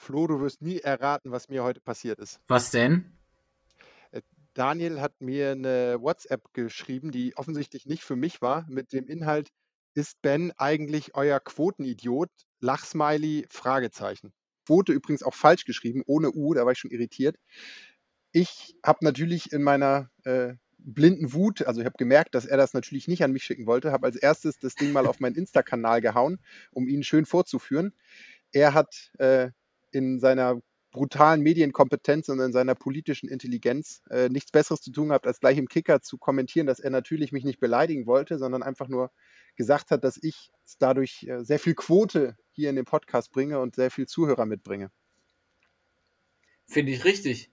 Flo, du wirst nie erraten, was mir heute passiert ist. Was denn? Äh, Daniel hat mir eine WhatsApp geschrieben, die offensichtlich nicht für mich war, mit dem Inhalt: „Ist Ben eigentlich euer Quotenidiot? Lachsmiley, Fragezeichen.“ Quote übrigens auch falsch geschrieben, ohne U, da war ich schon irritiert. Ich habe natürlich in meiner, äh, blinden Wut also, ich habe gemerkt, dass er das natürlich nicht an mich schicken wollte, habe als erstes das Ding mal auf meinen Insta-Kanal gehauen, um ihn schön vorzuführen. Er hat, äh in seiner brutalen Medienkompetenz und in seiner politischen Intelligenz äh, nichts Besseres zu tun gehabt, als gleich im Kicker zu kommentieren, dass er natürlich mich nicht beleidigen wollte, sondern einfach nur gesagt hat, dass ich dadurch äh, sehr viel Quote hier in den Podcast bringe und sehr viel Zuhörer mitbringe. Finde ich richtig.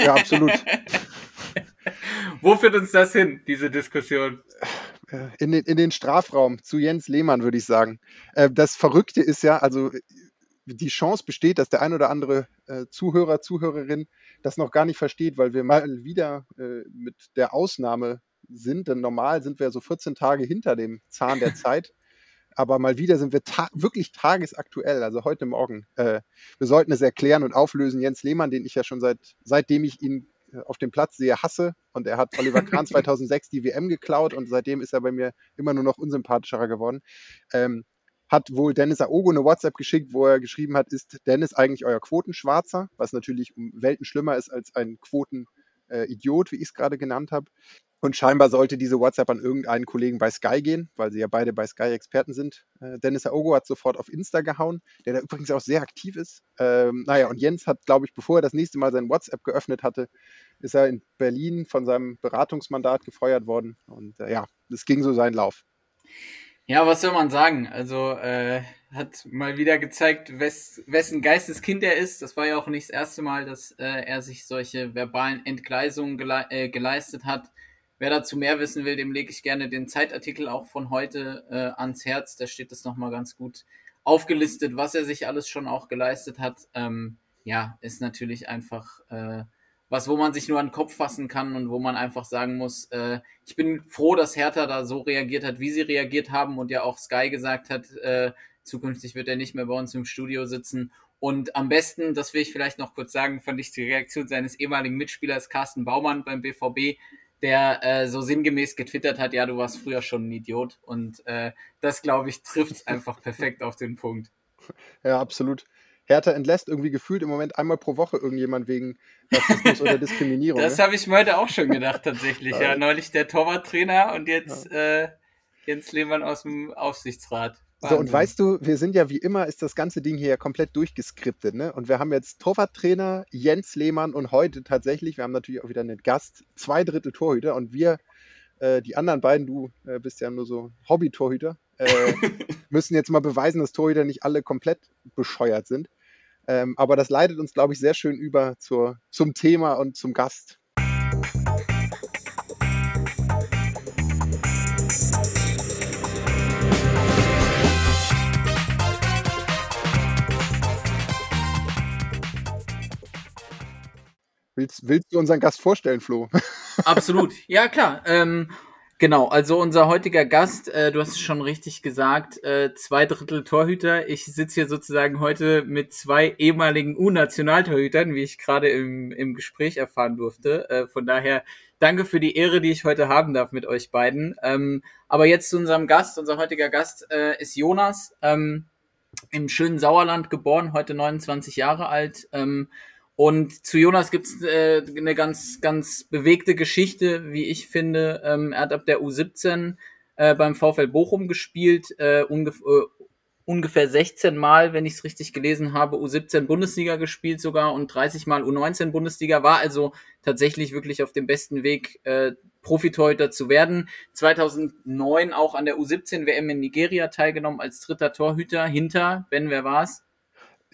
Ja, absolut. Wo führt uns das hin, diese Diskussion? Äh, in den, in den Strafraum zu Jens Lehmann, würde ich sagen. Äh, das Verrückte ist ja, also die Chance besteht, dass der ein oder andere äh, Zuhörer, Zuhörerin das noch gar nicht versteht, weil wir mal wieder äh, mit der Ausnahme sind. Denn normal sind wir so 14 Tage hinter dem Zahn der Zeit. Aber mal wieder sind wir ta wirklich tagesaktuell, also heute Morgen. Äh, wir sollten es erklären und auflösen. Jens Lehmann, den ich ja schon seit, seitdem ich ihn äh, auf dem Platz sehe, hasse. Und er hat Oliver Kahn 2006 die WM geklaut und seitdem ist er bei mir immer nur noch unsympathischer geworden. Ähm, hat wohl Dennis Aogo eine WhatsApp geschickt, wo er geschrieben hat, ist Dennis eigentlich euer Quotenschwarzer? Was natürlich um Welten schlimmer ist als ein Quotenidiot, äh, wie ich es gerade genannt habe. Und scheinbar sollte diese WhatsApp an irgendeinen Kollegen bei Sky gehen, weil sie ja beide bei Sky Experten sind. Äh, Dennis Aogo hat sofort auf Insta gehauen, der da übrigens auch sehr aktiv ist. Ähm, naja, und Jens hat, glaube ich, bevor er das nächste Mal sein WhatsApp geöffnet hatte, ist er in Berlin von seinem Beratungsmandat gefeuert worden. Und äh, ja, es ging so seinen Lauf. Ja, was soll man sagen? Also äh, hat mal wieder gezeigt, wes, wessen Geisteskind er ist. Das war ja auch nicht das erste Mal, dass äh, er sich solche verbalen Entgleisungen gele äh, geleistet hat. Wer dazu mehr wissen will, dem lege ich gerne den Zeitartikel auch von heute äh, ans Herz. Da steht das nochmal ganz gut aufgelistet, was er sich alles schon auch geleistet hat. Ähm, ja, ist natürlich einfach äh, was, wo man sich nur an den Kopf fassen kann und wo man einfach sagen muss, äh, ich bin froh, dass Hertha da so reagiert hat, wie sie reagiert haben und ja auch Sky gesagt hat, äh, zukünftig wird er nicht mehr bei uns im Studio sitzen. Und am besten, das will ich vielleicht noch kurz sagen, fand ich die Reaktion seines ehemaligen Mitspielers Carsten Baumann beim BVB, der äh, so sinngemäß getwittert hat, ja, du warst früher schon ein Idiot. Und äh, das, glaube ich, trifft einfach perfekt auf den Punkt. Ja, absolut. Hertha entlässt irgendwie gefühlt im Moment einmal pro Woche irgendjemand wegen Rassismus oder Diskriminierung. Das ne? habe ich mir heute auch schon gedacht, tatsächlich. ja, neulich der Torwarttrainer und jetzt ja. äh, Jens Lehmann aus dem Aufsichtsrat. Wahnsinn. So, und weißt du, wir sind ja wie immer, ist das ganze Ding hier komplett durchgeskriptet, ne? Und wir haben jetzt Torwarttrainer Jens Lehmann und heute tatsächlich, wir haben natürlich auch wieder einen Gast, zwei Drittel Torhüter und wir, äh, die anderen beiden, du äh, bist ja nur so Hobby-Torhüter, äh, müssen jetzt mal beweisen, dass Torhüter nicht alle komplett bescheuert sind. Ähm, aber das leitet uns, glaube ich, sehr schön über zur, zum Thema und zum Gast. Willst, willst, du unseren Gast vorstellen, Flo? Absolut. Ja, klar. Ähm, Genau, also unser heutiger Gast, äh, du hast es schon richtig gesagt, äh, zwei Drittel Torhüter. Ich sitze hier sozusagen heute mit zwei ehemaligen U-Nationaltorhütern, wie ich gerade im, im Gespräch erfahren durfte. Äh, von daher danke für die Ehre, die ich heute haben darf mit euch beiden. Ähm, aber jetzt zu unserem Gast. Unser heutiger Gast äh, ist Jonas, ähm, im schönen Sauerland geboren, heute 29 Jahre alt. Ähm, und zu Jonas gibt's äh, eine ganz, ganz bewegte Geschichte, wie ich finde. Ähm, er hat ab der U17 äh, beim VfL Bochum gespielt, äh, ungef äh, ungefähr 16 Mal, wenn ich es richtig gelesen habe, U17 Bundesliga gespielt sogar und 30 Mal U19 Bundesliga, war also tatsächlich wirklich auf dem besten Weg, äh, Profitorhüter zu werden. 2009 auch an der U17 WM in Nigeria teilgenommen als dritter Torhüter hinter, Ben, wer war's?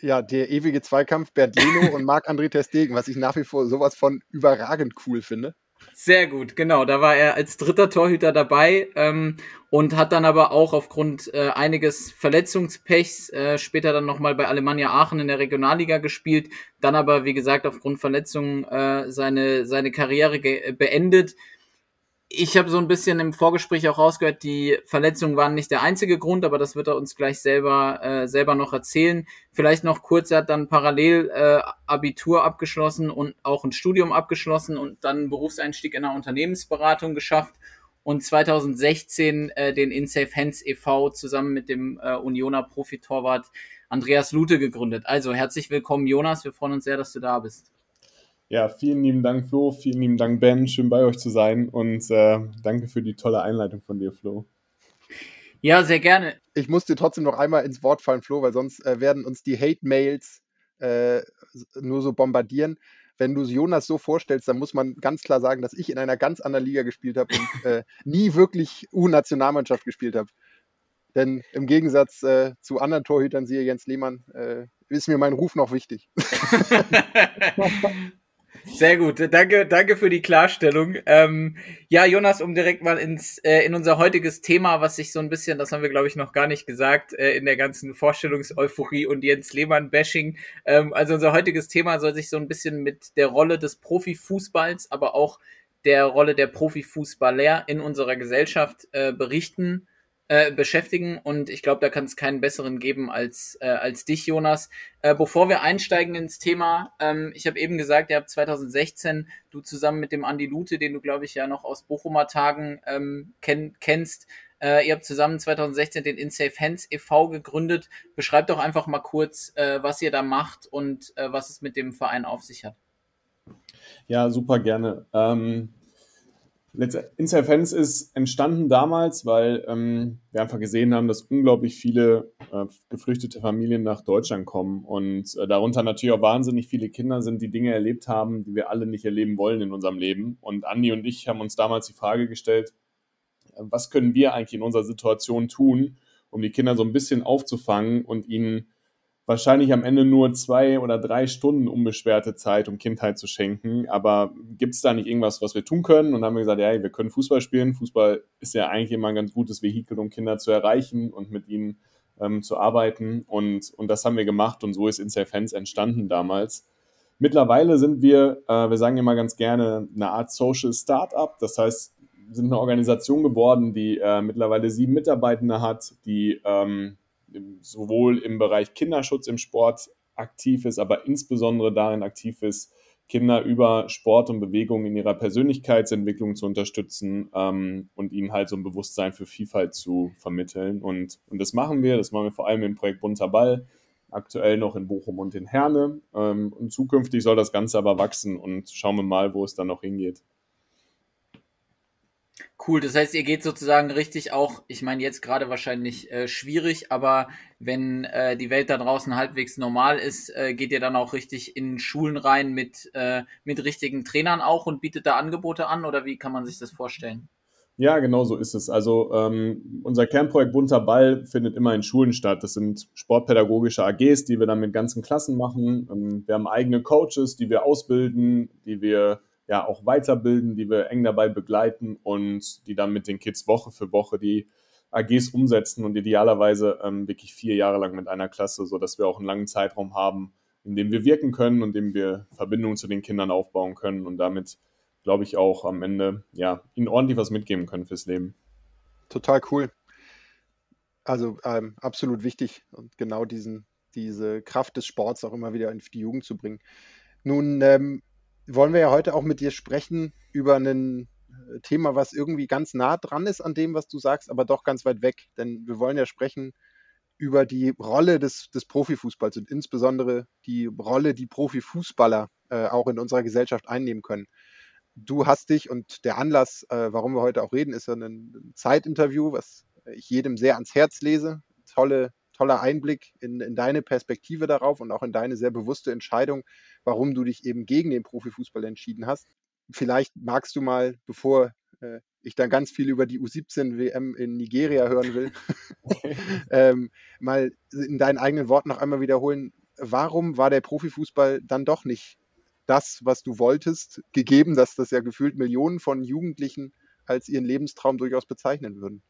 Ja, der ewige Zweikampf Bert Leno und Marc-André Testegen, was ich nach wie vor sowas von überragend cool finde. Sehr gut, genau. Da war er als dritter Torhüter dabei ähm, und hat dann aber auch aufgrund äh, einiges Verletzungspechs äh, später dann nochmal bei Alemannia Aachen in der Regionalliga gespielt. Dann aber, wie gesagt, aufgrund Verletzungen äh, seine, seine Karriere beendet ich habe so ein bisschen im Vorgespräch auch rausgehört, die Verletzungen waren nicht der einzige Grund, aber das wird er uns gleich selber, äh, selber noch erzählen. Vielleicht noch kurz, er hat dann parallel äh, Abitur abgeschlossen und auch ein Studium abgeschlossen und dann einen Berufseinstieg in der Unternehmensberatung geschafft und 2016 äh, den InSafe Hands e.V. zusammen mit dem äh, Unioner Profitorwart Andreas Lute gegründet. Also herzlich willkommen, Jonas. Wir freuen uns sehr, dass du da bist. Ja, vielen lieben Dank, Flo. Vielen lieben Dank, Ben. Schön bei euch zu sein und äh, danke für die tolle Einleitung von dir, Flo. Ja, sehr gerne. Ich muss dir trotzdem noch einmal ins Wort fallen, Flo, weil sonst äh, werden uns die Hate-Mails äh, nur so bombardieren. Wenn du Jonas so vorstellst, dann muss man ganz klar sagen, dass ich in einer ganz anderen Liga gespielt habe und äh, nie wirklich U-Nationalmannschaft gespielt habe. Denn im Gegensatz äh, zu anderen Torhütern, siehe Jens Lehmann, äh, ist mir mein Ruf noch wichtig. Sehr gut, danke, danke für die Klarstellung. Ähm, ja, Jonas, um direkt mal ins äh, in unser heutiges Thema, was sich so ein bisschen, das haben wir glaube ich noch gar nicht gesagt, äh, in der ganzen Vorstellungseuphorie und Jens Lehmann-Bashing. Ähm, also unser heutiges Thema soll sich so ein bisschen mit der Rolle des Profifußballs, aber auch der Rolle der Profifußballer in unserer Gesellschaft äh, berichten äh, beschäftigen und ich glaube, da kann es keinen besseren geben als, äh, als dich, Jonas. Äh, bevor wir einsteigen ins Thema, ähm, ich habe eben gesagt, ihr habt 2016, du zusammen mit dem Andi Lute, den du, glaube ich, ja noch aus Bochumer Tagen ähm, kenn kennst, äh, ihr habt zusammen 2016 den InSafe Hands e.V. gegründet. Beschreibt doch einfach mal kurz, äh, was ihr da macht und äh, was es mit dem Verein auf sich hat. Ja, super gerne. Ähm, Inside Fans ist entstanden damals, weil ähm, wir einfach gesehen haben, dass unglaublich viele äh, geflüchtete Familien nach Deutschland kommen und äh, darunter natürlich auch wahnsinnig viele Kinder sind, die Dinge erlebt haben, die wir alle nicht erleben wollen in unserem Leben. Und Andi und ich haben uns damals die Frage gestellt, äh, was können wir eigentlich in unserer Situation tun, um die Kinder so ein bisschen aufzufangen und ihnen wahrscheinlich am Ende nur zwei oder drei Stunden unbeschwerte Zeit, um Kindheit zu schenken. Aber gibt es da nicht irgendwas, was wir tun können? Und dann haben wir gesagt, ja, wir können Fußball spielen. Fußball ist ja eigentlich immer ein ganz gutes Vehikel, um Kinder zu erreichen und mit ihnen ähm, zu arbeiten. Und, und das haben wir gemacht und so ist Inside Fans entstanden damals. Mittlerweile sind wir, äh, wir sagen immer ganz gerne, eine Art Social Startup. Das heißt, sind eine Organisation geworden, die äh, mittlerweile sieben Mitarbeitende hat, die ähm, sowohl im Bereich Kinderschutz im Sport aktiv ist, aber insbesondere darin aktiv ist, Kinder über Sport und Bewegung in ihrer Persönlichkeitsentwicklung zu unterstützen ähm, und ihnen halt so ein Bewusstsein für Vielfalt zu vermitteln. Und, und das machen wir, das machen wir vor allem im Projekt Bunter Ball, aktuell noch in Bochum und in Herne. Ähm, und zukünftig soll das Ganze aber wachsen und schauen wir mal, wo es dann noch hingeht. Cool, das heißt, ihr geht sozusagen richtig auch, ich meine jetzt gerade wahrscheinlich äh, schwierig, aber wenn äh, die Welt da draußen halbwegs normal ist, äh, geht ihr dann auch richtig in Schulen rein mit, äh, mit richtigen Trainern auch und bietet da Angebote an oder wie kann man sich das vorstellen? Ja, genau so ist es. Also ähm, unser Kernprojekt Bunter Ball findet immer in Schulen statt. Das sind sportpädagogische AGs, die wir dann mit ganzen Klassen machen. Ähm, wir haben eigene Coaches, die wir ausbilden, die wir ja auch weiterbilden, die wir eng dabei begleiten und die dann mit den Kids Woche für Woche die AGs umsetzen und idealerweise ähm, wirklich vier Jahre lang mit einer Klasse, sodass wir auch einen langen Zeitraum haben, in dem wir wirken können und in dem wir Verbindungen zu den Kindern aufbauen können und damit, glaube ich, auch am Ende ja, ihnen ordentlich was mitgeben können fürs Leben. Total cool. Also ähm, absolut wichtig und genau diesen, diese Kraft des Sports auch immer wieder in die Jugend zu bringen. Nun ähm, wollen wir ja heute auch mit dir sprechen über ein äh, Thema, was irgendwie ganz nah dran ist an dem, was du sagst, aber doch ganz weit weg. Denn wir wollen ja sprechen über die Rolle des, des Profifußballs und insbesondere die Rolle, die Profifußballer äh, auch in unserer Gesellschaft einnehmen können. Du hast dich und der Anlass, äh, warum wir heute auch reden, ist ja ein Zeitinterview, was ich jedem sehr ans Herz lese. Tolle, toller Einblick in, in deine Perspektive darauf und auch in deine sehr bewusste Entscheidung, warum du dich eben gegen den Profifußball entschieden hast. Vielleicht magst du mal, bevor äh, ich dann ganz viel über die U17-WM in Nigeria hören will, ähm, mal in deinen eigenen Worten noch einmal wiederholen, warum war der Profifußball dann doch nicht das, was du wolltest, gegeben, dass das ja gefühlt Millionen von Jugendlichen als ihren Lebenstraum durchaus bezeichnen würden?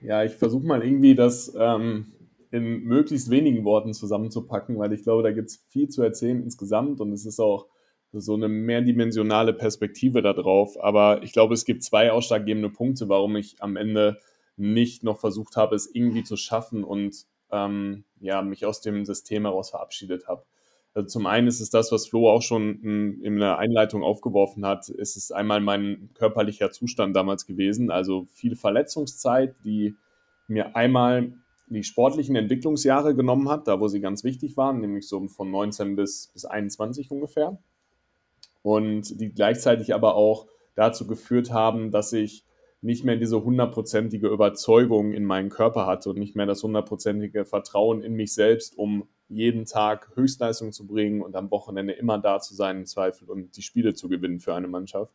Ja, ich versuche mal irgendwie das ähm, in möglichst wenigen Worten zusammenzupacken, weil ich glaube, da gibt es viel zu erzählen insgesamt und es ist auch so eine mehrdimensionale Perspektive darauf. Aber ich glaube, es gibt zwei ausschlaggebende Punkte, warum ich am Ende nicht noch versucht habe, es irgendwie zu schaffen und ähm, ja, mich aus dem System heraus verabschiedet habe. Also zum einen ist es das, was Flo auch schon in, in der Einleitung aufgeworfen hat, ist es einmal mein körperlicher Zustand damals gewesen, also viel Verletzungszeit, die mir einmal die sportlichen Entwicklungsjahre genommen hat, da wo sie ganz wichtig waren, nämlich so von 19 bis, bis 21 ungefähr. Und die gleichzeitig aber auch dazu geführt haben, dass ich nicht mehr diese hundertprozentige Überzeugung in meinen Körper hatte und nicht mehr das hundertprozentige Vertrauen in mich selbst, um jeden Tag Höchstleistung zu bringen und am Wochenende immer da zu sein im Zweifel und die Spiele zu gewinnen für eine Mannschaft.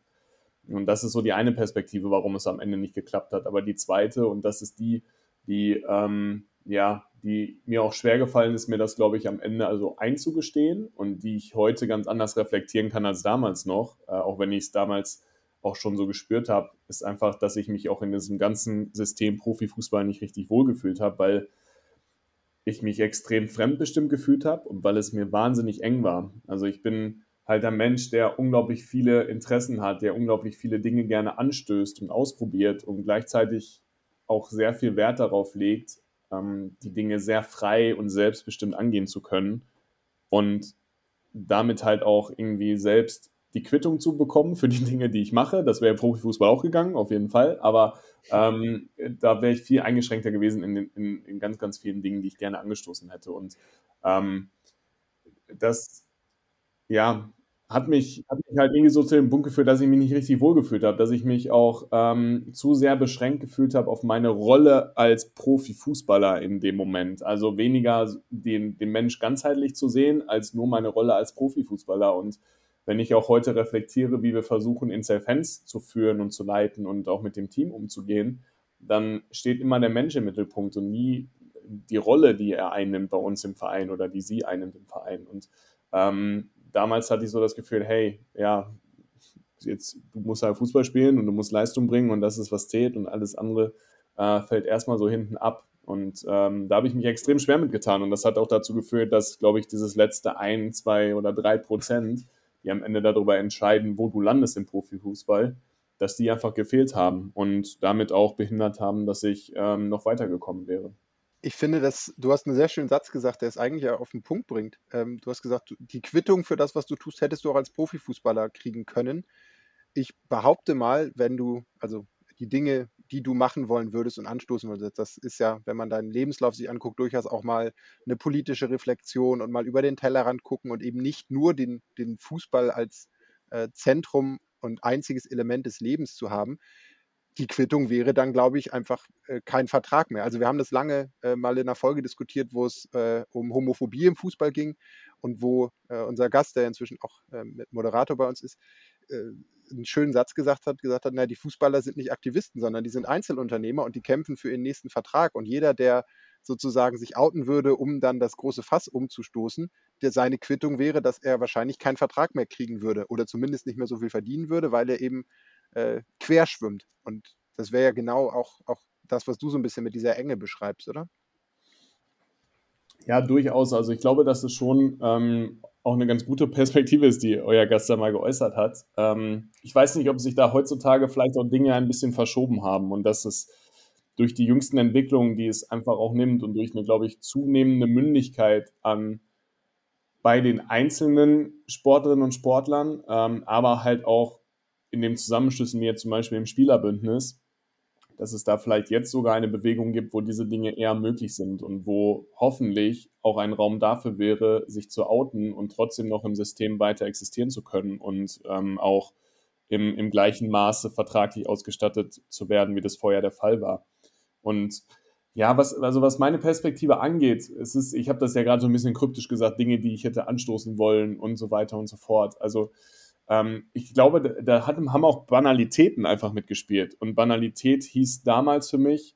Und das ist so die eine Perspektive, warum es am Ende nicht geklappt hat. Aber die zweite, und das ist die, die, ähm, ja, die mir auch schwer gefallen ist, mir das, glaube ich, am Ende also einzugestehen und die ich heute ganz anders reflektieren kann als damals noch, äh, auch wenn ich es damals auch schon so gespürt habe, ist einfach, dass ich mich auch in diesem ganzen System Profifußball nicht richtig wohlgefühlt habe, weil ich mich extrem fremdbestimmt gefühlt habe und weil es mir wahnsinnig eng war. Also ich bin halt ein Mensch, der unglaublich viele Interessen hat, der unglaublich viele Dinge gerne anstößt und ausprobiert und gleichzeitig auch sehr viel Wert darauf legt, ähm, die Dinge sehr frei und selbstbestimmt angehen zu können und damit halt auch irgendwie selbst die Quittung zu bekommen für die Dinge, die ich mache. Das wäre im Profifußball auch gegangen, auf jeden Fall. Aber ähm, da wäre ich viel eingeschränkter gewesen in, in, in, ganz, ganz vielen Dingen, die ich gerne angestoßen hätte. Und ähm, das, ja, hat mich, hat mich halt irgendwie so zu dem Punkt geführt, dass ich mich nicht richtig wohlgefühlt habe, dass ich mich auch ähm, zu sehr beschränkt gefühlt habe auf meine Rolle als Profifußballer in dem Moment. Also weniger den, den Mensch ganzheitlich zu sehen, als nur meine Rolle als Profifußballer. Und wenn ich auch heute reflektiere, wie wir versuchen, in Fans zu führen und zu leiten und auch mit dem Team umzugehen, dann steht immer der Mensch im Mittelpunkt und nie die Rolle, die er einnimmt bei uns im Verein oder die sie einnimmt im Verein. Und ähm, damals hatte ich so das Gefühl, hey, ja, jetzt du musst halt Fußball spielen und du musst Leistung bringen und das ist was zählt und alles andere äh, fällt erstmal so hinten ab. Und ähm, da habe ich mich extrem schwer mitgetan und das hat auch dazu geführt, dass, glaube ich, dieses letzte ein, zwei oder drei Prozent die am Ende darüber entscheiden, wo du landest im Profifußball, dass die einfach gefehlt haben und damit auch behindert haben, dass ich ähm, noch weitergekommen wäre. Ich finde, dass du hast einen sehr schönen Satz gesagt, der es eigentlich auf den Punkt bringt. Ähm, du hast gesagt, die Quittung für das, was du tust, hättest du auch als Profifußballer kriegen können. Ich behaupte mal, wenn du, also die Dinge, die du machen wollen würdest und anstoßen würdest. Das ist ja, wenn man deinen Lebenslauf sich anguckt, durchaus auch mal eine politische Reflexion und mal über den Tellerrand gucken und eben nicht nur den, den Fußball als äh, Zentrum und einziges Element des Lebens zu haben. Die Quittung wäre dann, glaube ich, einfach äh, kein Vertrag mehr. Also wir haben das lange äh, mal in einer Folge diskutiert, wo es äh, um Homophobie im Fußball ging und wo äh, unser Gast, der inzwischen auch äh, Moderator bei uns ist, einen schönen Satz gesagt hat, gesagt hat, na, die Fußballer sind nicht Aktivisten, sondern die sind Einzelunternehmer und die kämpfen für ihren nächsten Vertrag. Und jeder, der sozusagen sich outen würde, um dann das große Fass umzustoßen, der seine Quittung wäre, dass er wahrscheinlich keinen Vertrag mehr kriegen würde oder zumindest nicht mehr so viel verdienen würde, weil er eben äh, quer schwimmt. Und das wäre ja genau auch, auch das, was du so ein bisschen mit dieser Enge beschreibst, oder? Ja, durchaus. Also ich glaube, dass es schon ähm, auch eine ganz gute Perspektive ist, die euer Gast da mal geäußert hat. Ähm, ich weiß nicht, ob sich da heutzutage vielleicht auch Dinge ein bisschen verschoben haben und dass es durch die jüngsten Entwicklungen, die es einfach auch nimmt und durch eine, glaube ich, zunehmende Mündigkeit an bei den einzelnen Sportlerinnen und Sportlern, ähm, aber halt auch in dem Zusammenschlüssen jetzt zum Beispiel im Spielerbündnis, dass es da vielleicht jetzt sogar eine Bewegung gibt, wo diese Dinge eher möglich sind und wo hoffentlich auch ein Raum dafür wäre, sich zu outen und trotzdem noch im System weiter existieren zu können und ähm, auch im, im gleichen Maße vertraglich ausgestattet zu werden, wie das vorher der Fall war. Und ja, was, also was meine Perspektive angeht, es ist, ich habe das ja gerade so ein bisschen kryptisch gesagt, Dinge, die ich hätte anstoßen wollen und so weiter und so fort. Also ich glaube, da, da haben auch Banalitäten einfach mitgespielt. Und Banalität hieß damals für mich,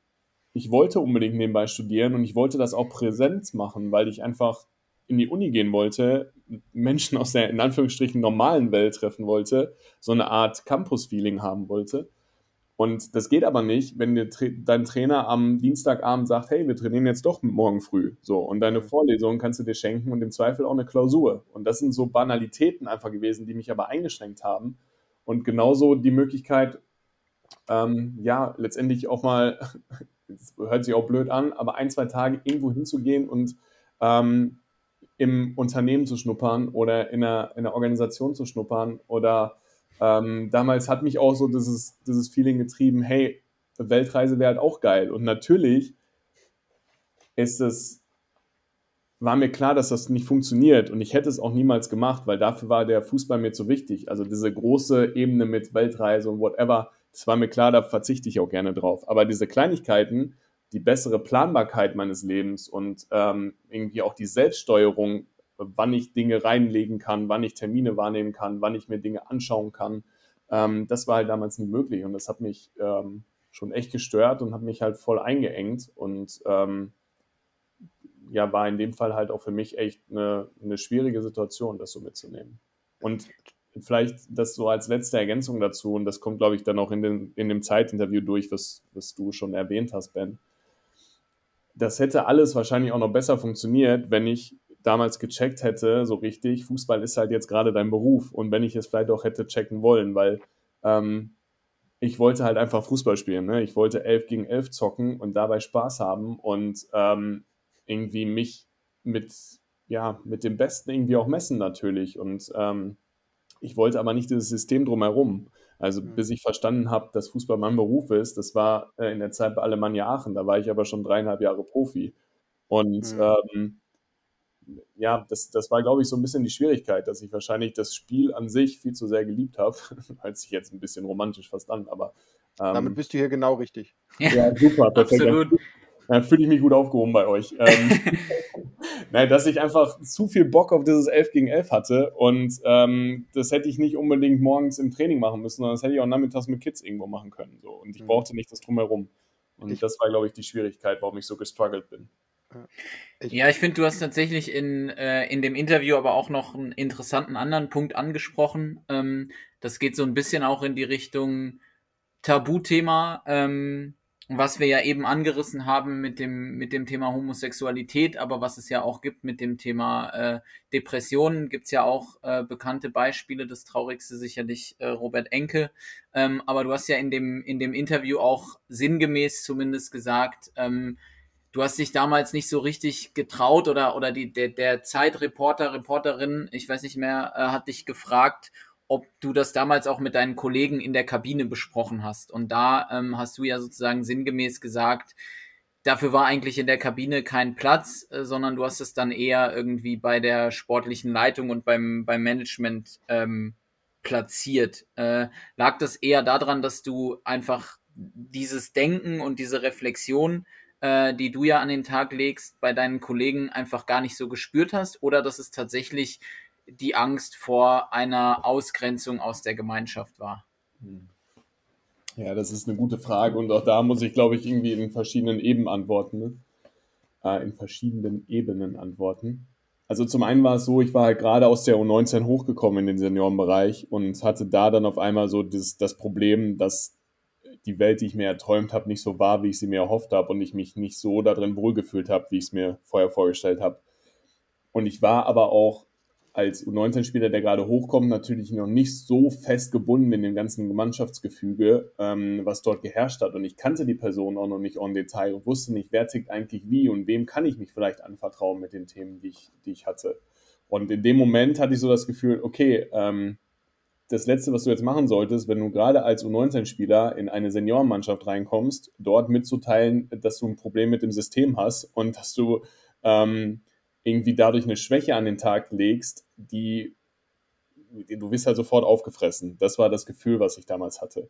ich wollte unbedingt nebenbei studieren und ich wollte das auch präsent machen, weil ich einfach in die Uni gehen wollte, Menschen aus der in Anführungsstrichen normalen Welt treffen wollte, so eine Art Campus-Feeling haben wollte. Und das geht aber nicht, wenn dir dein Trainer am Dienstagabend sagt, hey, wir trainieren jetzt doch morgen früh. So, und deine mhm. Vorlesung kannst du dir schenken und im Zweifel auch eine Klausur. Und das sind so Banalitäten einfach gewesen, die mich aber eingeschränkt haben. Und genauso die Möglichkeit, ähm, ja, letztendlich auch mal, hört sich auch blöd an, aber ein, zwei Tage irgendwo hinzugehen und ähm, im Unternehmen zu schnuppern oder in einer, in einer Organisation zu schnuppern oder ähm, damals hat mich auch so dieses, dieses Feeling getrieben, hey, Weltreise wäre halt auch geil. Und natürlich ist es, war mir klar, dass das nicht funktioniert und ich hätte es auch niemals gemacht, weil dafür war der Fußball mir zu wichtig. Also diese große Ebene mit Weltreise und whatever, das war mir klar, da verzichte ich auch gerne drauf. Aber diese Kleinigkeiten, die bessere Planbarkeit meines Lebens und ähm, irgendwie auch die Selbststeuerung wann ich Dinge reinlegen kann, wann ich Termine wahrnehmen kann, wann ich mir Dinge anschauen kann. Ähm, das war halt damals nicht möglich und das hat mich ähm, schon echt gestört und hat mich halt voll eingeengt und ähm, ja, war in dem Fall halt auch für mich echt eine, eine schwierige Situation, das so mitzunehmen. Und vielleicht das so als letzte Ergänzung dazu, und das kommt, glaube ich, dann auch in, den, in dem Zeitinterview durch, was, was du schon erwähnt hast, Ben. Das hätte alles wahrscheinlich auch noch besser funktioniert, wenn ich damals gecheckt hätte, so richtig, Fußball ist halt jetzt gerade dein Beruf und wenn ich es vielleicht auch hätte checken wollen, weil ähm, ich wollte halt einfach Fußball spielen. Ne? Ich wollte 11 gegen 11 zocken und dabei Spaß haben und ähm, irgendwie mich mit, ja, mit dem Besten irgendwie auch messen natürlich. Und ähm, ich wollte aber nicht dieses System drumherum. Also mhm. bis ich verstanden habe, dass Fußball mein Beruf ist, das war äh, in der Zeit bei Alemannia Aachen, da war ich aber schon dreieinhalb Jahre Profi. Und mhm. ähm, ja, das, das war, glaube ich, so ein bisschen die Schwierigkeit, dass ich wahrscheinlich das Spiel an sich viel zu sehr geliebt habe, als sich jetzt ein bisschen romantisch fast an, aber. Ähm, Damit bist du hier genau richtig. Ja, super, perfekt. Absolut. Dann fühle ich mich gut aufgehoben bei euch. Ähm, nein, dass ich einfach zu viel Bock auf dieses 11 gegen 11 hatte und ähm, das hätte ich nicht unbedingt morgens im Training machen müssen, sondern das hätte ich auch nachmittags mit Kids irgendwo machen können. So. Und ich mhm. brauchte nicht das Drumherum. Und das war, glaube ich, die Schwierigkeit, warum ich so gestruggelt bin. Ich ja, ich finde, du hast tatsächlich in, äh, in dem Interview aber auch noch einen interessanten anderen Punkt angesprochen. Ähm, das geht so ein bisschen auch in die Richtung Tabuthema, ähm, was wir ja eben angerissen haben mit dem, mit dem Thema Homosexualität, aber was es ja auch gibt mit dem Thema äh, Depressionen, gibt es ja auch äh, bekannte Beispiele. Das traurigste sicherlich äh, Robert Enke. Ähm, aber du hast ja in dem, in dem Interview auch sinngemäß zumindest gesagt, ähm, du hast dich damals nicht so richtig getraut oder, oder die, der, der Zeitreporter, Reporterin, ich weiß nicht mehr, äh, hat dich gefragt, ob du das damals auch mit deinen Kollegen in der Kabine besprochen hast. Und da ähm, hast du ja sozusagen sinngemäß gesagt, dafür war eigentlich in der Kabine kein Platz, äh, sondern du hast es dann eher irgendwie bei der sportlichen Leitung und beim, beim Management ähm, platziert. Äh, lag das eher daran, dass du einfach dieses Denken und diese Reflexion äh, die du ja an den Tag legst, bei deinen Kollegen einfach gar nicht so gespürt hast? Oder dass es tatsächlich die Angst vor einer Ausgrenzung aus der Gemeinschaft war? Hm. Ja, das ist eine gute Frage und auch da muss ich, glaube ich, irgendwie in verschiedenen Ebenen antworten. Ne? Äh, in verschiedenen Ebenen antworten. Also zum einen war es so, ich war halt gerade aus der U19 hochgekommen in den Seniorenbereich und hatte da dann auf einmal so das, das Problem, dass die Welt, die ich mir erträumt habe, nicht so war, wie ich sie mir erhofft habe und ich mich nicht so darin wohlgefühlt habe, wie ich es mir vorher vorgestellt habe. Und ich war aber auch als U19-Spieler, der gerade hochkommt, natürlich noch nicht so fest gebunden in dem ganzen Mannschaftsgefüge, ähm, was dort geherrscht hat. Und ich kannte die Person auch noch nicht en Detail und wusste nicht, wer tickt eigentlich wie und wem kann ich mich vielleicht anvertrauen mit den Themen, die ich, die ich hatte. Und in dem Moment hatte ich so das Gefühl, okay, ähm, das Letzte, was du jetzt machen solltest, wenn du gerade als U19-Spieler in eine Seniorenmannschaft reinkommst, dort mitzuteilen, dass du ein Problem mit dem System hast und dass du ähm, irgendwie dadurch eine Schwäche an den Tag legst, die du wirst halt sofort aufgefressen. Das war das Gefühl, was ich damals hatte.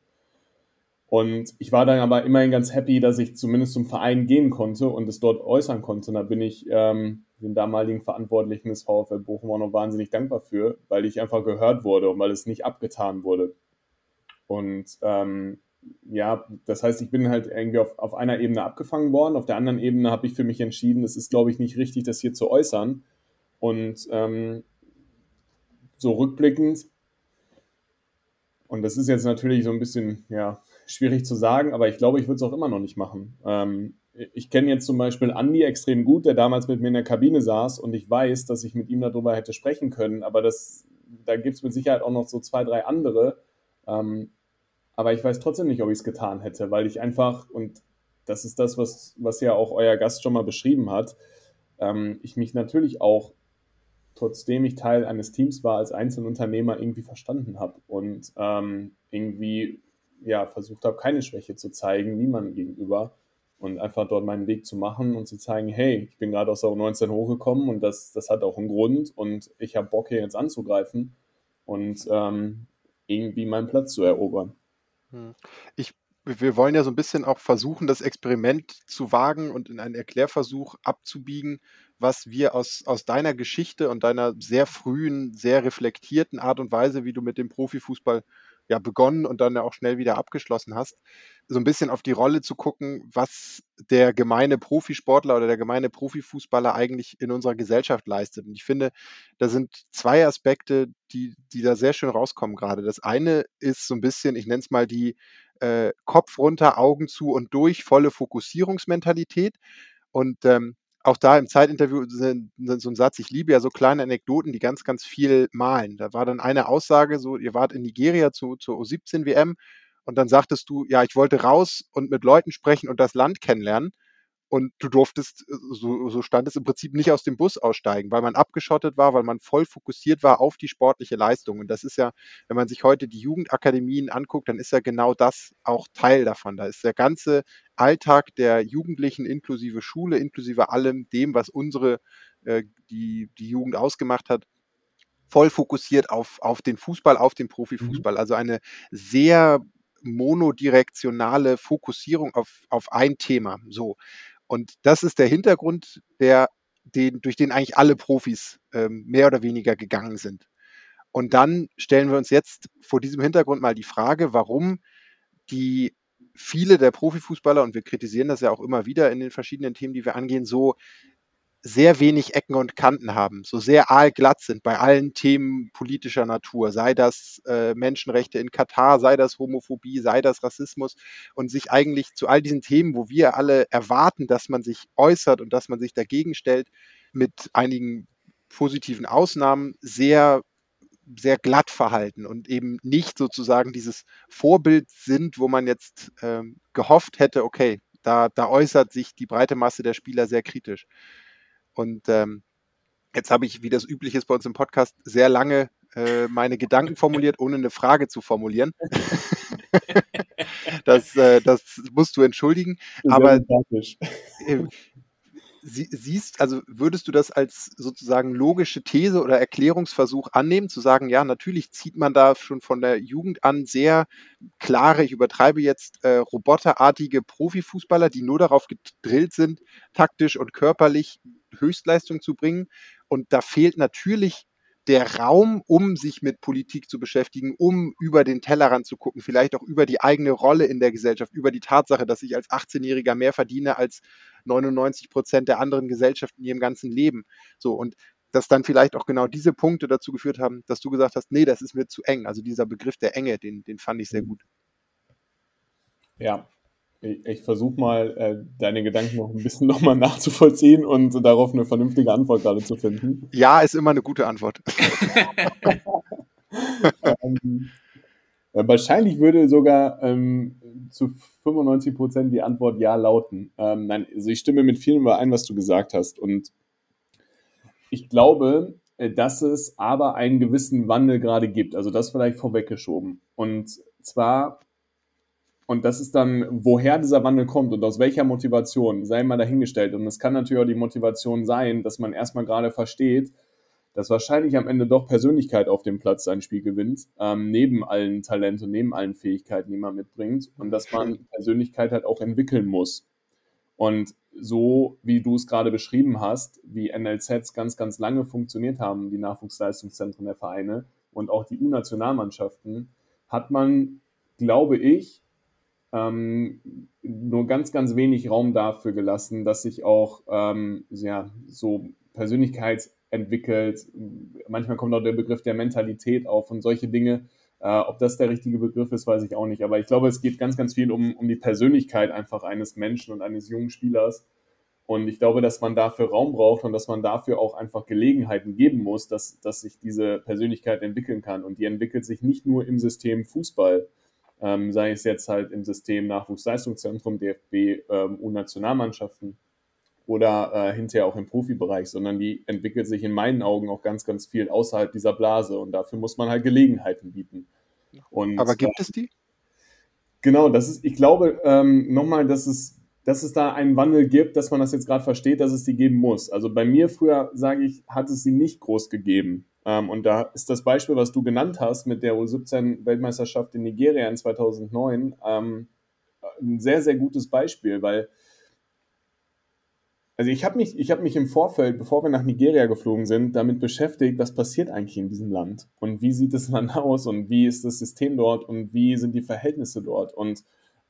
Und ich war dann aber immerhin ganz happy, dass ich zumindest zum Verein gehen konnte und es dort äußern konnte. Und da bin ich ähm, den damaligen Verantwortlichen des VfL Bochum auch noch wahnsinnig dankbar für, weil ich einfach gehört wurde und weil es nicht abgetan wurde. Und ähm, ja, das heißt, ich bin halt irgendwie auf, auf einer Ebene abgefangen worden. Auf der anderen Ebene habe ich für mich entschieden, es ist, glaube ich, nicht richtig, das hier zu äußern. Und ähm, so rückblickend Und das ist jetzt natürlich so ein bisschen ja, schwierig zu sagen, aber ich glaube, ich würde es auch immer noch nicht machen. Ähm, ich kenne jetzt zum Beispiel Andi extrem gut, der damals mit mir in der Kabine saß und ich weiß, dass ich mit ihm darüber hätte sprechen können, aber das, da gibt es mit Sicherheit auch noch so zwei, drei andere. Ähm, aber ich weiß trotzdem nicht, ob ich es getan hätte, weil ich einfach, und das ist das, was, was ja auch euer Gast schon mal beschrieben hat, ähm, ich mich natürlich auch, trotzdem ich Teil eines Teams war, als Einzelunternehmer irgendwie verstanden habe und ähm, irgendwie ja, versucht habe, keine Schwäche zu zeigen, niemandem gegenüber und einfach dort meinen Weg zu machen und zu zeigen, hey, ich bin gerade aus der U19 hochgekommen und das, das hat auch einen Grund und ich habe Bock hier jetzt anzugreifen und ähm, irgendwie meinen Platz zu erobern. Hm. Ich, wir wollen ja so ein bisschen auch versuchen, das Experiment zu wagen und in einen Erklärversuch abzubiegen, was wir aus, aus deiner Geschichte und deiner sehr frühen, sehr reflektierten Art und Weise, wie du mit dem Profifußball ja begonnen und dann auch schnell wieder abgeschlossen hast, so ein bisschen auf die Rolle zu gucken, was der gemeine Profisportler oder der gemeine Profifußballer eigentlich in unserer Gesellschaft leistet. Und ich finde, da sind zwei Aspekte, die, die da sehr schön rauskommen gerade. Das eine ist so ein bisschen, ich nenne es mal die äh, Kopf runter, Augen zu und durch, volle Fokussierungsmentalität. Und ähm, auch da im Zeitinterview so ein Satz, ich liebe ja so kleine Anekdoten, die ganz, ganz viel malen. Da war dann eine Aussage, so, ihr wart in Nigeria zu, zur U17 WM und dann sagtest du, ja, ich wollte raus und mit Leuten sprechen und das Land kennenlernen. Und du durftest, äh, so, so stand es im Prinzip, nicht aus dem Bus aussteigen, weil man abgeschottet war, weil man voll fokussiert war auf die sportliche Leistung. Und das ist ja, wenn man sich heute die Jugendakademien anguckt, dann ist ja genau das auch Teil davon. Da ist der ganze Alltag der Jugendlichen inklusive Schule, inklusive allem dem, was unsere, äh, die, die Jugend ausgemacht hat, voll fokussiert auf, auf den Fußball, auf den Profifußball. Mhm. Also eine sehr monodirektionale Fokussierung auf, auf ein Thema. So. Und das ist der Hintergrund, der, den, durch den eigentlich alle Profis ähm, mehr oder weniger gegangen sind. Und dann stellen wir uns jetzt vor diesem Hintergrund mal die Frage, warum die viele der Profifußballer, und wir kritisieren das ja auch immer wieder in den verschiedenen Themen, die wir angehen, so sehr wenig Ecken und Kanten haben, so sehr aalglatt sind bei allen Themen politischer Natur, sei das äh, Menschenrechte in Katar, sei das Homophobie, sei das Rassismus und sich eigentlich zu all diesen Themen, wo wir alle erwarten, dass man sich äußert und dass man sich dagegen stellt, mit einigen positiven Ausnahmen sehr sehr glatt verhalten und eben nicht sozusagen dieses Vorbild sind, wo man jetzt ähm, gehofft hätte, okay, da, da äußert sich die breite Masse der Spieler sehr kritisch. Und ähm, jetzt habe ich, wie das üblich ist bei uns im Podcast, sehr lange äh, meine Gedanken formuliert, ohne eine Frage zu formulieren. das, äh, das musst du entschuldigen. Aber äh, sie, siehst, also würdest du das als sozusagen logische These oder Erklärungsversuch annehmen, zu sagen, ja, natürlich zieht man da schon von der Jugend an sehr klare, ich übertreibe jetzt, äh, roboterartige Profifußballer, die nur darauf gedrillt sind, taktisch und körperlich Höchstleistung zu bringen. Und da fehlt natürlich der Raum, um sich mit Politik zu beschäftigen, um über den Tellerrand zu gucken, vielleicht auch über die eigene Rolle in der Gesellschaft, über die Tatsache, dass ich als 18-Jähriger mehr verdiene als 99 Prozent der anderen Gesellschaften in ihrem ganzen Leben. So und dass dann vielleicht auch genau diese Punkte dazu geführt haben, dass du gesagt hast, nee, das ist mir zu eng. Also dieser Begriff der Enge, den, den fand ich sehr gut. Ja, ich, ich versuche mal, äh, deine Gedanken noch ein bisschen nochmal nachzuvollziehen und darauf eine vernünftige Antwort gerade zu finden. Ja, ist immer eine gute Antwort. ähm, äh, wahrscheinlich würde sogar ähm, zu 95 Prozent die Antwort Ja lauten. Ähm, nein, also ich stimme mit vielen überein, was du gesagt hast. Und ich glaube, äh, dass es aber einen gewissen Wandel gerade gibt. Also das vielleicht vorweggeschoben. Und zwar und das ist dann, woher dieser Wandel kommt und aus welcher Motivation, sei mal dahingestellt. Und es kann natürlich auch die Motivation sein, dass man erstmal gerade versteht, dass wahrscheinlich am Ende doch Persönlichkeit auf dem Platz sein Spiel gewinnt, ähm, neben allen Talenten, neben allen Fähigkeiten, die man mitbringt. Und dass man Persönlichkeit halt auch entwickeln muss. Und so, wie du es gerade beschrieben hast, wie NLZs ganz, ganz lange funktioniert haben, die Nachwuchsleistungszentren der Vereine und auch die U-Nationalmannschaften, hat man, glaube ich, ähm, nur ganz, ganz wenig Raum dafür gelassen, dass sich auch ähm, ja, so Persönlichkeit entwickelt. Manchmal kommt auch der Begriff der Mentalität auf und solche Dinge Äh, ob das der richtige Begriff ist, weiß ich auch nicht. Aber ich glaube, es geht ganz, ganz viel um, um die Persönlichkeit einfach eines Menschen und eines jungen Spielers. Und ich glaube, dass man dafür Raum braucht und dass man dafür auch einfach Gelegenheiten geben muss, dass, dass sich diese Persönlichkeit entwickeln kann. Und die entwickelt sich nicht nur im System Fußball, ähm, sei es jetzt halt im System Nachwuchsleistungszentrum, DFB, ähm, U-Nationalmannschaften oder äh, hinterher auch im Profibereich, sondern die entwickelt sich in meinen Augen auch ganz, ganz viel außerhalb dieser Blase. Und dafür muss man halt Gelegenheiten bieten. Und, Aber gibt äh, es die? Genau, das ist, ich glaube ähm, nochmal, dass es dass es da einen Wandel gibt, dass man das jetzt gerade versteht, dass es die geben muss. Also bei mir früher, sage ich, hat es sie nicht groß gegeben. Ähm, und da ist das Beispiel, was du genannt hast mit der U17-Weltmeisterschaft in Nigeria in 2009, ähm, ein sehr, sehr gutes Beispiel, weil also ich habe mich, hab mich im Vorfeld, bevor wir nach Nigeria geflogen sind, damit beschäftigt, was passiert eigentlich in diesem Land und wie sieht das Land aus und wie ist das System dort und wie sind die Verhältnisse dort. Und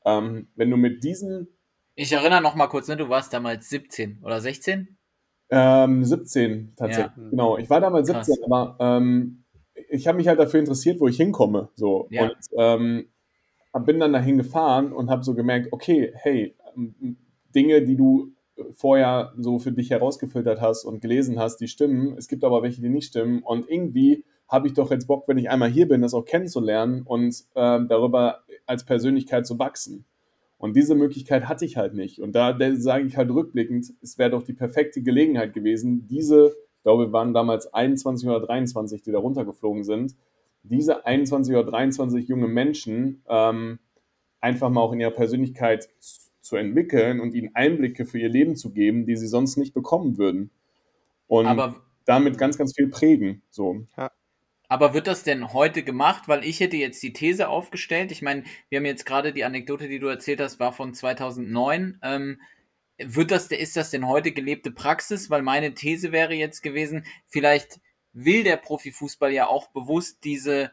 ähm, wenn du mit diesen ich erinnere noch mal kurz, ne, du warst damals 17 oder 16? Ähm, 17 tatsächlich, ja. genau. Ich war damals Krass. 17, aber ähm, ich habe mich halt dafür interessiert, wo ich hinkomme. So. Ja. Und ähm, bin dann dahin gefahren und habe so gemerkt, okay, hey, Dinge, die du vorher so für dich herausgefiltert hast und gelesen hast, die stimmen. Es gibt aber welche, die nicht stimmen. Und irgendwie habe ich doch jetzt Bock, wenn ich einmal hier bin, das auch kennenzulernen und ähm, darüber als Persönlichkeit zu wachsen. Und diese Möglichkeit hatte ich halt nicht. Und da sage ich halt rückblickend, es wäre doch die perfekte Gelegenheit gewesen, diese, ich glaube, wir waren damals 21 oder 23, die da runtergeflogen sind, diese 21 oder 23 junge Menschen ähm, einfach mal auch in ihrer Persönlichkeit zu entwickeln und ihnen Einblicke für ihr Leben zu geben, die sie sonst nicht bekommen würden. Und Aber damit ganz, ganz viel prägen. So. Ja. Aber wird das denn heute gemacht? Weil ich hätte jetzt die These aufgestellt. Ich meine, wir haben jetzt gerade die Anekdote, die du erzählt hast, war von 2009. Ähm, wird das, ist das denn heute gelebte Praxis? Weil meine These wäre jetzt gewesen, vielleicht will der Profifußball ja auch bewusst diese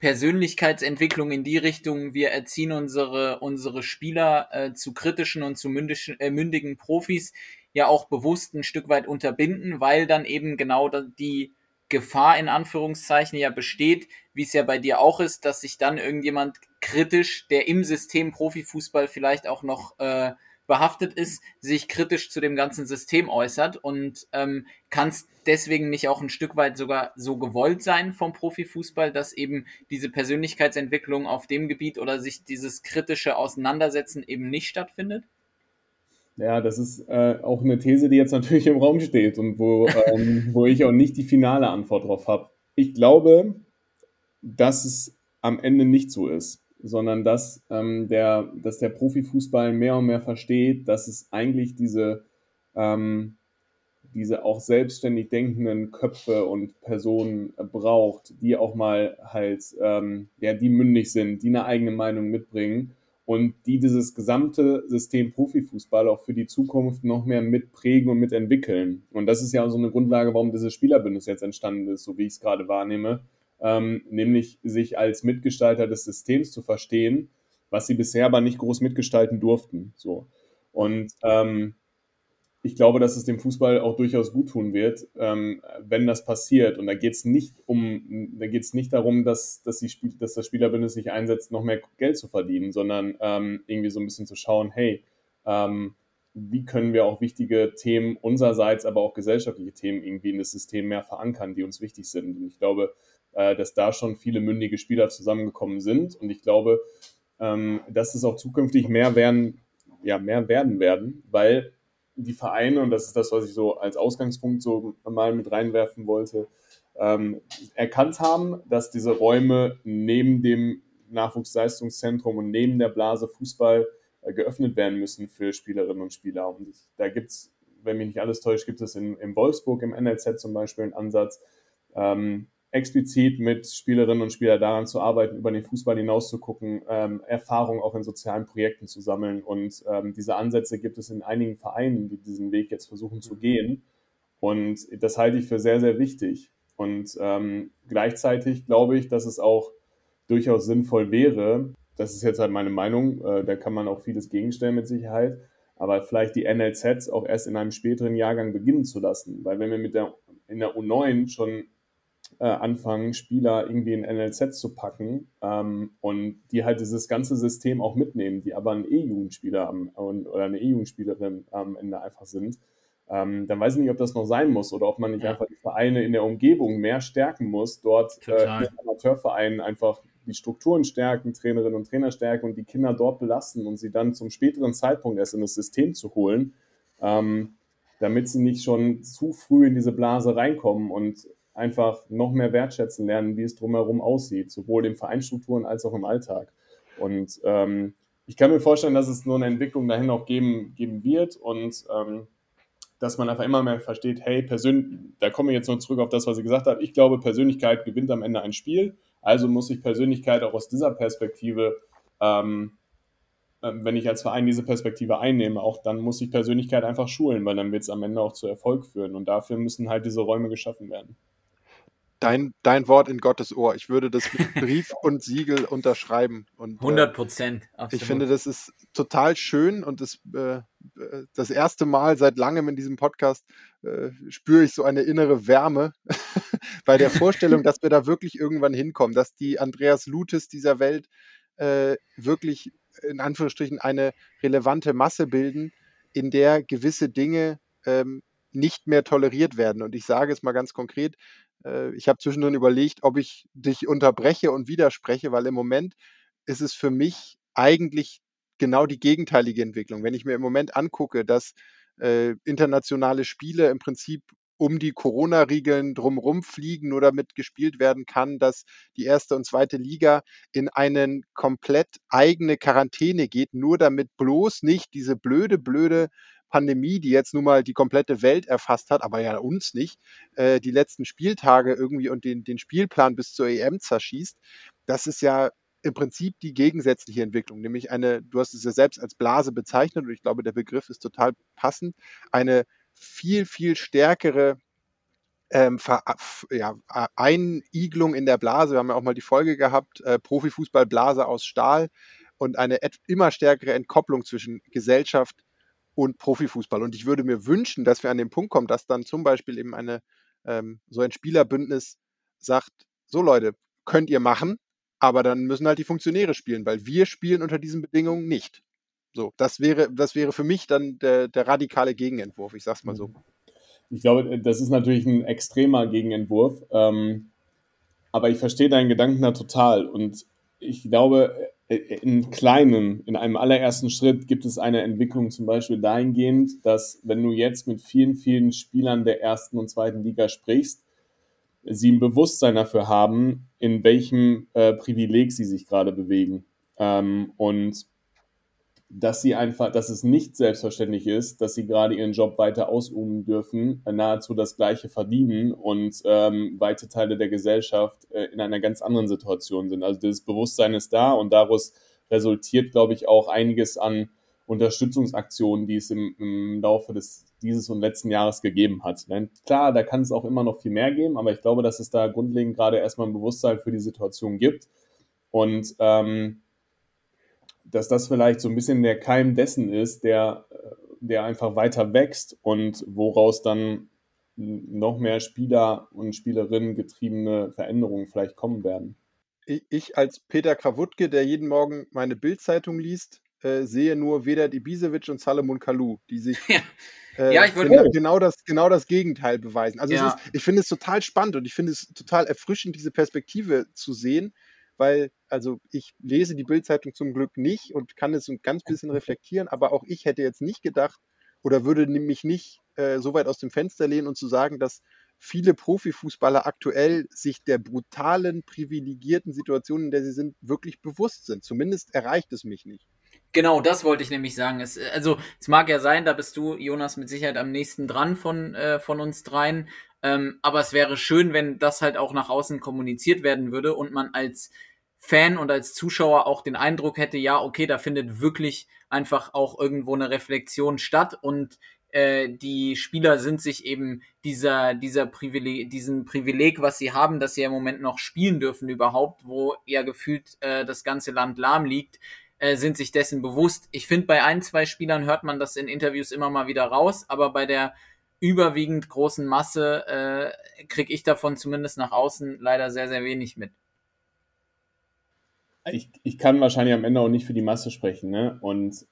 Persönlichkeitsentwicklung in die Richtung, wir erziehen unsere, unsere Spieler äh, zu kritischen und zu mündischen, äh, mündigen Profis ja auch bewusst ein Stück weit unterbinden, weil dann eben genau die Gefahr in Anführungszeichen ja besteht, wie es ja bei dir auch ist, dass sich dann irgendjemand kritisch, der im System Profifußball vielleicht auch noch äh, behaftet ist, sich kritisch zu dem ganzen System äußert und ähm, kann es deswegen nicht auch ein Stück weit sogar so gewollt sein vom Profifußball, dass eben diese Persönlichkeitsentwicklung auf dem Gebiet oder sich dieses kritische Auseinandersetzen eben nicht stattfindet? Ja, das ist äh, auch eine These, die jetzt natürlich im Raum steht und wo, ähm, wo ich auch nicht die finale Antwort drauf habe. Ich glaube, dass es am Ende nicht so ist, sondern dass, ähm, der, dass der Profifußball mehr und mehr versteht, dass es eigentlich diese, ähm, diese auch selbstständig denkenden Köpfe und Personen braucht, die auch mal halt, ähm, ja, die mündig sind, die eine eigene Meinung mitbringen und die dieses gesamte System Profifußball auch für die Zukunft noch mehr mitprägen und mitentwickeln. Und das ist ja so eine Grundlage, warum dieses Spielerbündnis jetzt entstanden ist, so wie ich es gerade wahrnehme, ähm, nämlich sich als Mitgestalter des Systems zu verstehen, was sie bisher aber nicht groß mitgestalten durften. So. Und ähm, ich glaube, dass es dem Fußball auch durchaus gut tun wird, ähm, wenn das passiert. Und da geht es nicht um, da geht es nicht darum, dass, dass, die Spiel, dass das Spielerbündnis sich einsetzt, noch mehr Geld zu verdienen, sondern ähm, irgendwie so ein bisschen zu schauen, hey, ähm, wie können wir auch wichtige Themen unsererseits, aber auch gesellschaftliche Themen irgendwie in das System mehr verankern, die uns wichtig sind. Und ich glaube, äh, dass da schon viele mündige Spieler zusammengekommen sind. Und ich glaube, ähm, dass es auch zukünftig mehr werden, ja, mehr werden werden, weil die Vereine, und das ist das, was ich so als Ausgangspunkt so mal mit reinwerfen wollte, ähm, erkannt haben, dass diese Räume neben dem Nachwuchsleistungszentrum und neben der Blase Fußball äh, geöffnet werden müssen für Spielerinnen und Spieler. Und da gibt es, wenn mich nicht alles täuscht, gibt es in, in Wolfsburg im NLZ zum Beispiel einen Ansatz, ähm, explizit mit Spielerinnen und Spielern daran zu arbeiten, über den Fußball hinaus zu gucken, ähm, Erfahrung auch in sozialen Projekten zu sammeln. Und ähm, diese Ansätze gibt es in einigen Vereinen, die diesen Weg jetzt versuchen zu gehen. Und das halte ich für sehr, sehr wichtig. Und ähm, gleichzeitig glaube ich, dass es auch durchaus sinnvoll wäre, das ist jetzt halt meine Meinung, äh, da kann man auch vieles gegenstellen mit Sicherheit, aber vielleicht die NLZs auch erst in einem späteren Jahrgang beginnen zu lassen. Weil wenn wir mit der, in der U9 schon äh, anfangen, Spieler irgendwie in NLZ zu packen ähm, und die halt dieses ganze System auch mitnehmen, die aber ein E-Jugendspieler oder eine E-Jugendspielerin am Ende einfach sind, ähm, dann weiß ich nicht, ob das noch sein muss oder ob man nicht ja. einfach die Vereine in der Umgebung mehr stärken muss, dort äh, Amateurvereinen einfach die Strukturen stärken, Trainerinnen und Trainer stärken und die Kinder dort belasten und sie dann zum späteren Zeitpunkt erst in das System zu holen, ähm, damit sie nicht schon zu früh in diese Blase reinkommen und einfach noch mehr wertschätzen lernen, wie es drumherum aussieht, sowohl in Vereinsstrukturen als auch im Alltag. Und ähm, ich kann mir vorstellen, dass es nur eine Entwicklung dahin auch geben, geben wird und ähm, dass man einfach immer mehr versteht, hey, Persön da komme ich jetzt noch zurück auf das, was ich gesagt habe. Ich glaube, Persönlichkeit gewinnt am Ende ein Spiel. Also muss ich Persönlichkeit auch aus dieser Perspektive, ähm, äh, wenn ich als Verein diese Perspektive einnehme, auch dann muss ich Persönlichkeit einfach schulen, weil dann wird es am Ende auch zu Erfolg führen. Und dafür müssen halt diese Räume geschaffen werden dein, dein Wort in Gottes Ohr. Ich würde das mit Brief und Siegel unterschreiben. Und, 100 Prozent. Äh, ich finde, das ist total schön und das, äh, das erste Mal seit langem in diesem Podcast äh, spüre ich so eine innere Wärme bei der Vorstellung, dass wir da wirklich irgendwann hinkommen, dass die Andreas Lutes dieser Welt äh, wirklich in Anführungsstrichen eine relevante Masse bilden, in der gewisse Dinge ähm, nicht mehr toleriert werden. Und ich sage es mal ganz konkret, äh, ich habe zwischendrin überlegt, ob ich dich unterbreche und widerspreche, weil im Moment ist es für mich eigentlich genau die gegenteilige Entwicklung. Wenn ich mir im Moment angucke, dass äh, internationale Spiele im Prinzip um die Corona-Riegeln drumherum fliegen, nur damit gespielt werden kann, dass die erste und zweite Liga in eine komplett eigene Quarantäne geht, nur damit bloß nicht diese blöde, blöde Pandemie, die jetzt nun mal die komplette Welt erfasst hat, aber ja uns nicht, äh, die letzten Spieltage irgendwie und den, den Spielplan bis zur EM zerschießt, das ist ja im Prinzip die gegensätzliche Entwicklung, nämlich eine, du hast es ja selbst als Blase bezeichnet und ich glaube, der Begriff ist total passend, eine viel, viel stärkere ähm, ja, Einiglung in der Blase. Wir haben ja auch mal die Folge gehabt, äh, Profifußballblase aus Stahl und eine immer stärkere Entkopplung zwischen Gesellschaft, und Profifußball. Und ich würde mir wünschen, dass wir an den Punkt kommen, dass dann zum Beispiel eben eine, ähm, so ein Spielerbündnis sagt, so Leute, könnt ihr machen, aber dann müssen halt die Funktionäre spielen, weil wir spielen unter diesen Bedingungen nicht. So, das wäre, das wäre für mich dann der, der radikale Gegenentwurf, ich sag's mal so. Ich glaube, das ist natürlich ein extremer Gegenentwurf, ähm, aber ich verstehe deinen Gedanken da total und ich glaube, äh, in kleinen, in einem allerersten Schritt gibt es eine Entwicklung zum Beispiel dahingehend, dass wenn du jetzt mit vielen, vielen Spielern der ersten und zweiten Liga sprichst, sie ein Bewusstsein dafür haben, in welchem äh, Privileg sie sich gerade bewegen. Ähm, und dass sie einfach, dass es nicht selbstverständlich ist, dass sie gerade ihren Job weiter ausüben dürfen, äh, nahezu das Gleiche verdienen und ähm, weite Teile der Gesellschaft äh, in einer ganz anderen Situation sind. Also das Bewusstsein ist da und daraus resultiert, glaube ich, auch einiges an Unterstützungsaktionen, die es im, im Laufe des dieses und letzten Jahres gegeben hat. Klar, da kann es auch immer noch viel mehr geben, aber ich glaube, dass es da grundlegend gerade erstmal ein Bewusstsein für die Situation gibt. Und ähm, dass das vielleicht so ein bisschen der Keim dessen ist, der, der einfach weiter wächst und woraus dann noch mehr Spieler und Spielerinnen getriebene Veränderungen vielleicht kommen werden. Ich als Peter Krawutke, der jeden Morgen meine Bildzeitung liest, äh, sehe nur Vedat Ibisevic und Salomon Kalou, die sich ja. Äh, ja, ich würde genau, genau, das, genau das Gegenteil beweisen. Also ja. ist, ich finde es total spannend und ich finde es total erfrischend, diese Perspektive zu sehen, weil, also ich lese die Bildzeitung zum Glück nicht und kann es ein ganz bisschen reflektieren, aber auch ich hätte jetzt nicht gedacht oder würde mich nicht äh, so weit aus dem Fenster lehnen und zu sagen, dass viele Profifußballer aktuell sich der brutalen, privilegierten Situation, in der sie sind, wirklich bewusst sind. Zumindest erreicht es mich nicht. Genau, das wollte ich nämlich sagen. Es, also, es mag ja sein, da bist du, Jonas, mit Sicherheit am nächsten dran von, äh, von uns dreien. Ähm, aber es wäre schön, wenn das halt auch nach außen kommuniziert werden würde und man als Fan und als Zuschauer auch den Eindruck hätte, ja, okay, da findet wirklich einfach auch irgendwo eine Reflexion statt und äh, die Spieler sind sich eben dieser, dieser Privileg, diesen Privileg, was sie haben, dass sie im Moment noch spielen dürfen überhaupt, wo ja gefühlt äh, das ganze Land lahm liegt, äh, sind sich dessen bewusst. Ich finde, bei ein, zwei Spielern hört man das in Interviews immer mal wieder raus, aber bei der überwiegend großen Masse äh, kriege ich davon zumindest nach außen leider sehr, sehr wenig mit. Ich, ich kann wahrscheinlich am Ende auch nicht für die Masse sprechen. Ne? Und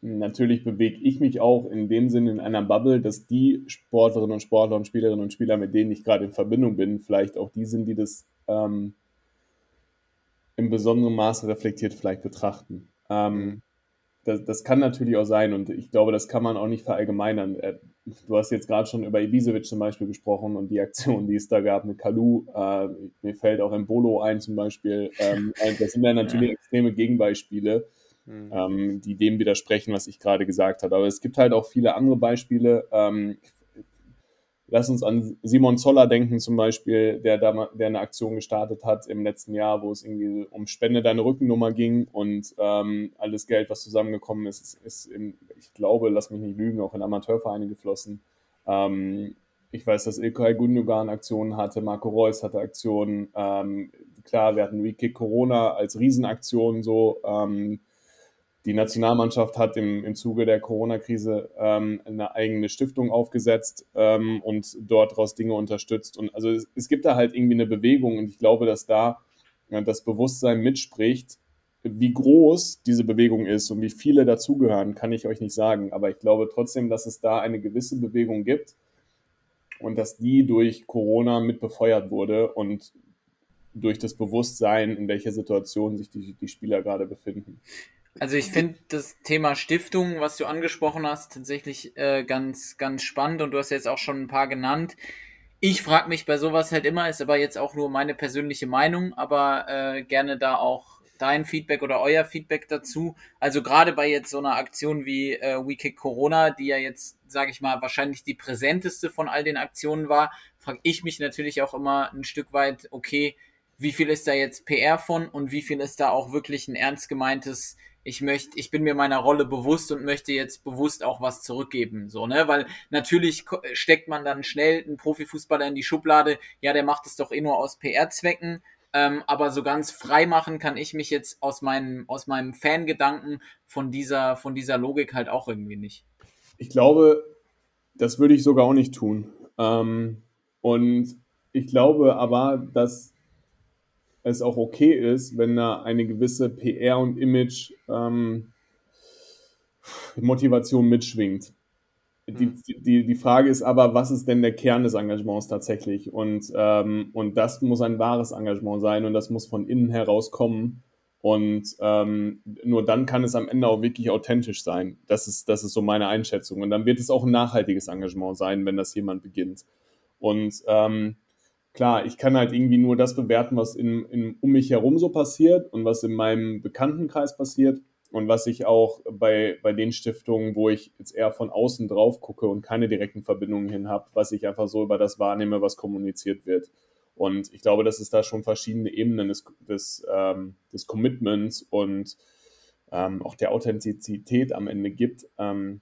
natürlich bewege ich mich auch in dem Sinne in einer Bubble, dass die Sportlerinnen und Sportler und Spielerinnen und Spieler, mit denen ich gerade in Verbindung bin, vielleicht auch die sind, die das ähm, in besonderem Maße reflektiert vielleicht betrachten. Ähm, das, das, kann natürlich auch sein und ich glaube, das kann man auch nicht verallgemeinern. Äh, du hast jetzt gerade schon über Ibisevic zum Beispiel gesprochen und die Aktion, die es da gab mit Kalu. Äh, mir fällt auch ein Bolo ein zum Beispiel. Ähm, das sind ja natürlich ja. extreme Gegenbeispiele, mhm. ähm, die dem widersprechen, was ich gerade gesagt habe. Aber es gibt halt auch viele andere Beispiele. Ähm, Lass uns an Simon Zoller denken zum Beispiel, der, da, der eine Aktion gestartet hat im letzten Jahr, wo es irgendwie um Spende deine Rückennummer ging und ähm, alles Geld, was zusammengekommen ist, ist, in, ich glaube, lass mich nicht lügen, auch in Amateurvereine geflossen. Ähm, ich weiß, dass Ilkay Gundogan Aktionen hatte, Marco Reus hatte Aktionen. Ähm, klar, wir hatten Weekend Corona als Riesenaktion so. Ähm, die Nationalmannschaft hat im, im Zuge der Corona-Krise ähm, eine eigene Stiftung aufgesetzt ähm, und dort daraus Dinge unterstützt. Und also es, es, gibt da halt irgendwie eine Bewegung und ich glaube, dass da ja, das Bewusstsein mitspricht. Wie groß diese Bewegung ist und wie viele dazugehören, kann ich euch nicht sagen. Aber ich glaube trotzdem, dass es da eine gewisse Bewegung gibt und dass die durch Corona mit befeuert wurde und durch das Bewusstsein, in welcher Situation sich die, die Spieler gerade befinden. Also ich finde das Thema Stiftung, was du angesprochen hast, tatsächlich äh, ganz, ganz spannend und du hast jetzt auch schon ein paar genannt. Ich frage mich bei sowas halt immer, ist aber jetzt auch nur meine persönliche Meinung, aber äh, gerne da auch dein Feedback oder euer Feedback dazu. Also gerade bei jetzt so einer Aktion wie äh, We Kick Corona, die ja jetzt, sage ich mal, wahrscheinlich die präsenteste von all den Aktionen war, frage ich mich natürlich auch immer ein Stück weit, okay, wie viel ist da jetzt PR von und wie viel ist da auch wirklich ein ernst gemeintes ich möchte, ich bin mir meiner Rolle bewusst und möchte jetzt bewusst auch was zurückgeben, so, ne, weil natürlich steckt man dann schnell einen Profifußballer in die Schublade, ja, der macht es doch eh nur aus PR-Zwecken, ähm, aber so ganz frei machen kann ich mich jetzt aus meinem, aus meinem Fangedanken von dieser, von dieser Logik halt auch irgendwie nicht. Ich glaube, das würde ich sogar auch nicht tun. Ähm, und ich glaube aber, dass es auch okay ist, wenn da eine gewisse PR und Image ähm, Motivation mitschwingt. Die, mhm. die, die Frage ist aber, was ist denn der Kern des Engagements tatsächlich? Und, ähm, und das muss ein wahres Engagement sein und das muss von innen herauskommen. Und ähm, nur dann kann es am Ende auch wirklich authentisch sein. Das ist, das ist so meine Einschätzung. Und dann wird es auch ein nachhaltiges Engagement sein, wenn das jemand beginnt. Und ähm, klar, ich kann halt irgendwie nur das bewerten, was in, in, um mich herum so passiert und was in meinem Bekanntenkreis passiert und was ich auch bei, bei den Stiftungen, wo ich jetzt eher von außen drauf gucke und keine direkten Verbindungen hin habe, was ich einfach so über das wahrnehme, was kommuniziert wird. Und ich glaube, dass es da schon verschiedene Ebenen des, des, ähm, des Commitments und ähm, auch der Authentizität am Ende gibt. Ähm,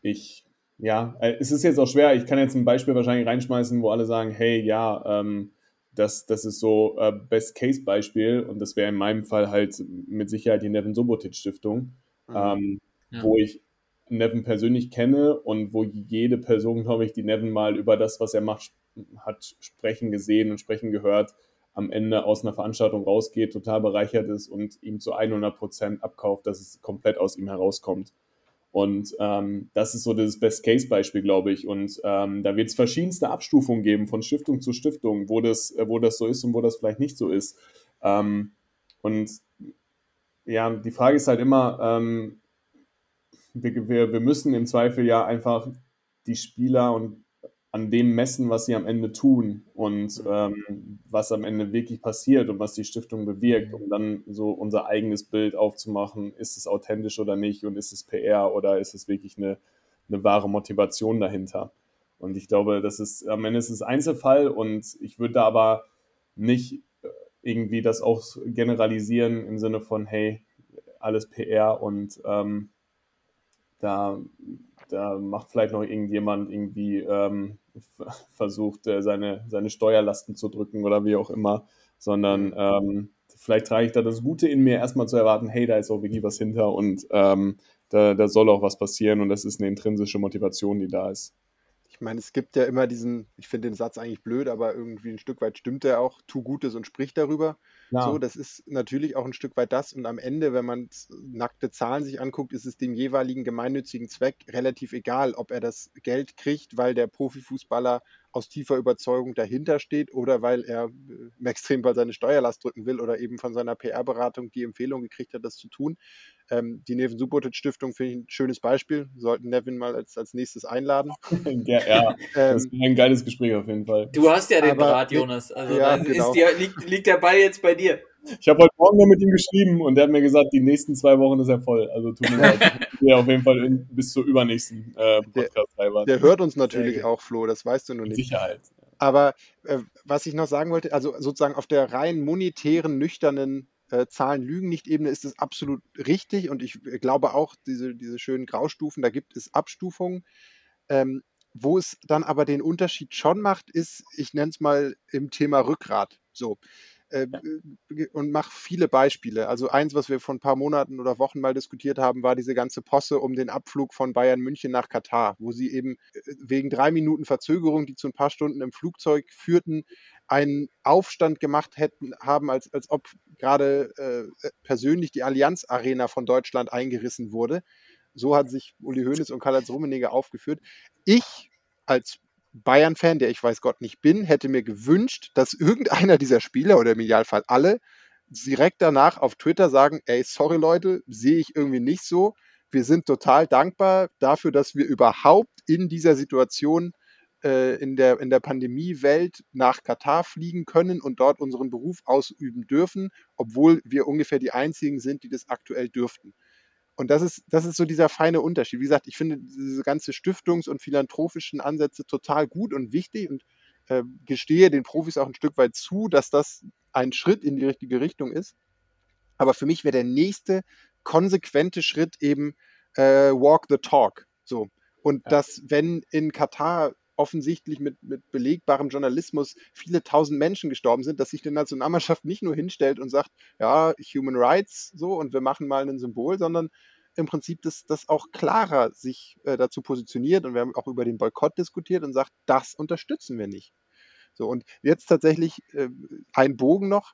ich ja, äh, es ist jetzt auch schwer. Ich kann jetzt ein Beispiel wahrscheinlich reinschmeißen, wo alle sagen, hey, ja, ähm, das, das ist so äh, Best-Case-Beispiel und das wäre in meinem Fall halt mit Sicherheit die Nevin Sobotic-Stiftung, mhm. ähm, ja. wo ich Nevin persönlich kenne und wo jede Person, glaube ich, die Nevin mal über das, was er macht, hat sprechen gesehen und sprechen gehört, am Ende aus einer Veranstaltung rausgeht, total bereichert ist und ihm zu 100 Prozent abkauft, dass es komplett aus ihm herauskommt. Und ähm, das ist so das Best-Case-Beispiel, glaube ich. Und ähm, da wird es verschiedenste Abstufungen geben von Stiftung zu Stiftung, wo das, wo das so ist und wo das vielleicht nicht so ist. Ähm, und ja, die Frage ist halt immer, ähm, wir, wir, wir müssen im Zweifel ja einfach die Spieler und an dem messen, was sie am Ende tun und ähm, was am Ende wirklich passiert und was die Stiftung bewirkt, um dann so unser eigenes Bild aufzumachen, ist es authentisch oder nicht und ist es PR oder ist es wirklich eine, eine wahre Motivation dahinter. Und ich glaube, das ist am Ende ist es Einzelfall und ich würde da aber nicht äh, irgendwie das auch generalisieren im Sinne von, hey, alles PR und ähm, da, da macht vielleicht noch irgendjemand irgendwie ähm, versucht, äh, seine, seine Steuerlasten zu drücken oder wie auch immer, sondern mhm. ähm, vielleicht trage ich da das Gute in mir, erstmal zu erwarten, hey, da ist auch wirklich was hinter und ähm, da, da soll auch was passieren und das ist eine intrinsische Motivation, die da ist. Meine, es gibt ja immer diesen, ich finde den Satz eigentlich blöd, aber irgendwie ein Stück weit stimmt er auch, tu Gutes und sprich darüber. Ja. So, das ist natürlich auch ein Stück weit das. Und am Ende, wenn man nackte Zahlen sich anguckt, ist es dem jeweiligen gemeinnützigen Zweck relativ egal, ob er das Geld kriegt, weil der Profifußballer aus tiefer Überzeugung dahinter steht oder weil er äh, im Extremfall seine Steuerlast drücken will oder eben von seiner PR-Beratung die Empfehlung gekriegt hat, das zu tun. Ähm, die Neven Subotic Stiftung finde ich ein schönes Beispiel. Sollten Nevin mal als, als nächstes einladen. ja, ja. das ist ein geiles Gespräch auf jeden Fall. Du hast ja den Aber, Draht, Jonas. Also ja, genau. die, liegt, liegt der Ball jetzt bei dir. Ich habe heute Morgen noch mit ihm geschrieben und der hat mir gesagt, die nächsten zwei Wochen ist er voll. Also tut mir leid. Ich auf jeden Fall in, bis zur übernächsten äh, Podcast der, der hört uns natürlich auch, Flo, das weißt du nur nicht. Sicherheit. Aber äh, was ich noch sagen wollte, also sozusagen auf der rein monetären, nüchternen äh, Zahlen lügen nicht Ebene ist es absolut richtig und ich glaube auch, diese, diese schönen Graustufen, da gibt es Abstufungen. Ähm, wo es dann aber den Unterschied schon macht, ist, ich nenne es mal im Thema Rückgrat. So. Äh, und mache viele Beispiele. Also eins, was wir vor ein paar Monaten oder Wochen mal diskutiert haben, war diese ganze Posse um den Abflug von Bayern München nach Katar, wo sie eben äh, wegen drei Minuten Verzögerung, die zu ein paar Stunden im Flugzeug führten, einen Aufstand gemacht hätten, haben, als, als ob gerade äh, persönlich die Allianz Arena von Deutschland eingerissen wurde. So hat sich Uli Hoeneß und Karl-Heinz Rummenigge aufgeführt. Ich als Bayern-Fan, der ich weiß Gott nicht bin, hätte mir gewünscht, dass irgendeiner dieser Spieler oder im Idealfall alle direkt danach auf Twitter sagen, ey, sorry Leute, sehe ich irgendwie nicht so. Wir sind total dankbar dafür, dass wir überhaupt in dieser Situation äh, in der, in der Pandemiewelt nach Katar fliegen können und dort unseren Beruf ausüben dürfen, obwohl wir ungefähr die einzigen sind, die das aktuell dürften. Und das ist, das ist so dieser feine Unterschied. Wie gesagt, ich finde diese ganze Stiftungs- und philanthropischen Ansätze total gut und wichtig und äh, gestehe den Profis auch ein Stück weit zu, dass das ein Schritt in die richtige Richtung ist. Aber für mich wäre der nächste konsequente Schritt eben äh, Walk the Talk. So. Und ja. dass, wenn in Katar offensichtlich mit, mit belegbarem Journalismus viele tausend Menschen gestorben sind, dass sich die Nationalmannschaft nicht nur hinstellt und sagt, ja, Human Rights so und wir machen mal ein Symbol, sondern im Prinzip das, das auch klarer sich äh, dazu positioniert und wir haben auch über den Boykott diskutiert und sagt, das unterstützen wir nicht. So, und jetzt tatsächlich äh, ein Bogen noch.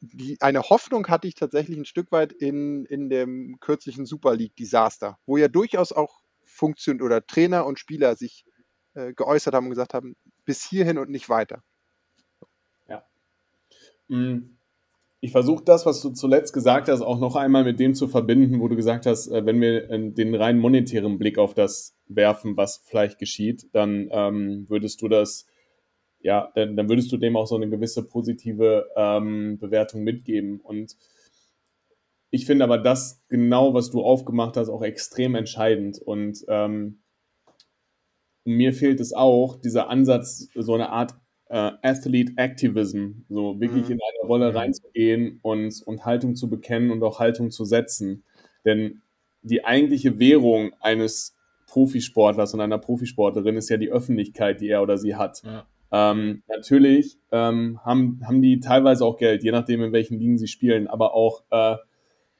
Die, eine Hoffnung hatte ich tatsächlich ein Stück weit in, in dem kürzlichen Super League-Desaster, wo ja durchaus auch Funktion oder Trainer und Spieler sich äh, geäußert haben und gesagt haben, bis hierhin und nicht weiter. Ja. Mm, ich versuche das, was du zuletzt gesagt hast, auch noch einmal mit dem zu verbinden, wo du gesagt hast, äh, wenn wir äh, den rein monetären Blick auf das werfen, was vielleicht geschieht, dann ähm, würdest du das, ja, dann, dann, würdest du dem auch so eine gewisse positive ähm, Bewertung mitgeben. Und ich finde aber das genau, was du aufgemacht hast, auch extrem entscheidend. Und ähm, mir fehlt es auch, dieser Ansatz, so eine Art äh, Athlete Activism, so wirklich mhm. in eine Rolle mhm. reinzugehen und, und Haltung zu bekennen und auch Haltung zu setzen. Denn die eigentliche Währung eines Profisportlers und einer Profisportlerin ist ja die Öffentlichkeit, die er oder sie hat. Ja. Ähm, natürlich ähm, haben, haben die teilweise auch Geld, je nachdem, in welchen Ligen sie spielen, aber auch äh,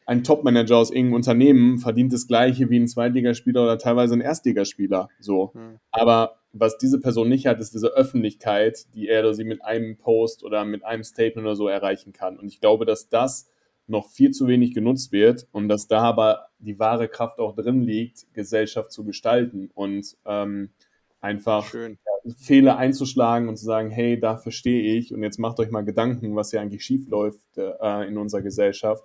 ein Topmanager aus irgendeinem Unternehmen verdient das gleiche wie ein Zweitligaspieler oder teilweise ein Erstligaspieler. So. Mhm. Aber was diese Person nicht hat, ist diese Öffentlichkeit, die er oder sie mit einem Post oder mit einem Statement oder so erreichen kann. Und ich glaube, dass das noch viel zu wenig genutzt wird und dass da aber die wahre Kraft auch drin liegt, Gesellschaft zu gestalten und ähm, einfach Schön. Fehler einzuschlagen und zu sagen, hey, da verstehe ich und jetzt macht euch mal Gedanken, was hier eigentlich schief läuft äh, in unserer Gesellschaft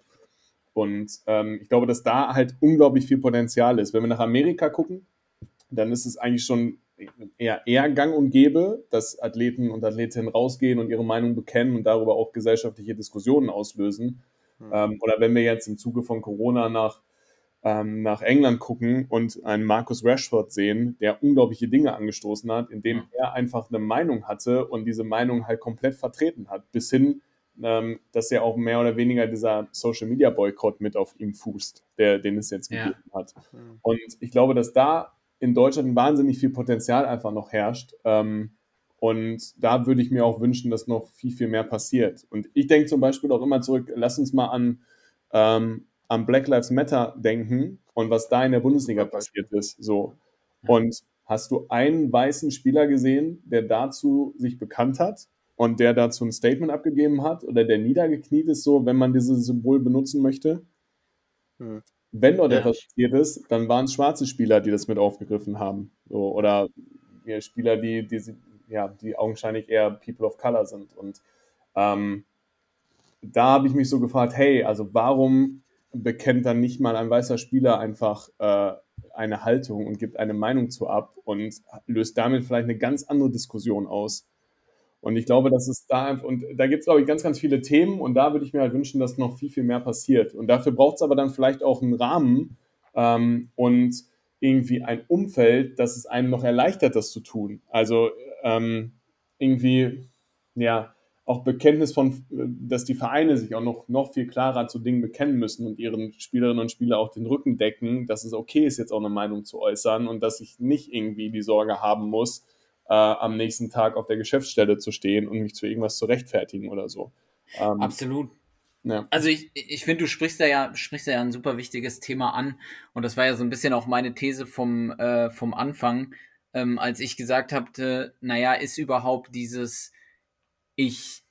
und ähm, ich glaube, dass da halt unglaublich viel Potenzial ist. Wenn wir nach Amerika gucken, dann ist es eigentlich schon eher, eher gang und gäbe, dass Athleten und Athletinnen rausgehen und ihre Meinung bekennen und darüber auch gesellschaftliche Diskussionen auslösen. Mhm. Ähm, oder wenn wir jetzt im Zuge von Corona nach, ähm, nach England gucken und einen Marcus Rashford sehen, der unglaubliche Dinge angestoßen hat, indem mhm. er einfach eine Meinung hatte und diese Meinung halt komplett vertreten hat, bis hin dass ja auch mehr oder weniger dieser Social Media Boykott mit auf ihm fußt, der, den es jetzt gegeben ja. hat. Mhm. Und ich glaube, dass da in Deutschland wahnsinnig viel Potenzial einfach noch herrscht. Ähm, und da würde ich mir auch wünschen, dass noch viel, viel mehr passiert. Und ich denke zum Beispiel auch immer zurück, lass uns mal an, ähm, an Black Lives Matter denken und was da in der Bundesliga passiert ist. So. Und Hast du einen weißen Spieler gesehen, der dazu sich bekannt hat und der dazu ein Statement abgegeben hat oder der niedergekniet ist, so, wenn man dieses Symbol benutzen möchte? Hm. Wenn dort ja. etwas passiert ist, dann waren es schwarze Spieler, die das mit aufgegriffen haben. So, oder ja, Spieler, die, die, ja, die augenscheinlich eher People of Color sind. Und ähm, da habe ich mich so gefragt, hey, also warum bekennt dann nicht mal ein weißer Spieler einfach äh, eine Haltung und gibt eine Meinung zu ab und löst damit vielleicht eine ganz andere Diskussion aus. Und ich glaube, dass es da einfach, und da gibt es, glaube ich, ganz, ganz viele Themen und da würde ich mir halt wünschen, dass noch viel, viel mehr passiert. Und dafür braucht es aber dann vielleicht auch einen Rahmen ähm, und irgendwie ein Umfeld, das es einem noch erleichtert, das zu tun. Also ähm, irgendwie, ja, auch Bekenntnis von, dass die Vereine sich auch noch, noch viel klarer zu Dingen bekennen müssen und ihren Spielerinnen und Spielern auch den Rücken decken, dass es okay ist, jetzt auch eine Meinung zu äußern und dass ich nicht irgendwie die Sorge haben muss, äh, am nächsten Tag auf der Geschäftsstelle zu stehen und mich zu irgendwas zu rechtfertigen oder so. Ähm, Absolut. Ja. Also ich, ich finde, du sprichst da ja, sprichst da ja ein super wichtiges Thema an. Und das war ja so ein bisschen auch meine These vom, äh, vom Anfang, ähm, als ich gesagt habe, naja, ist überhaupt dieses, ich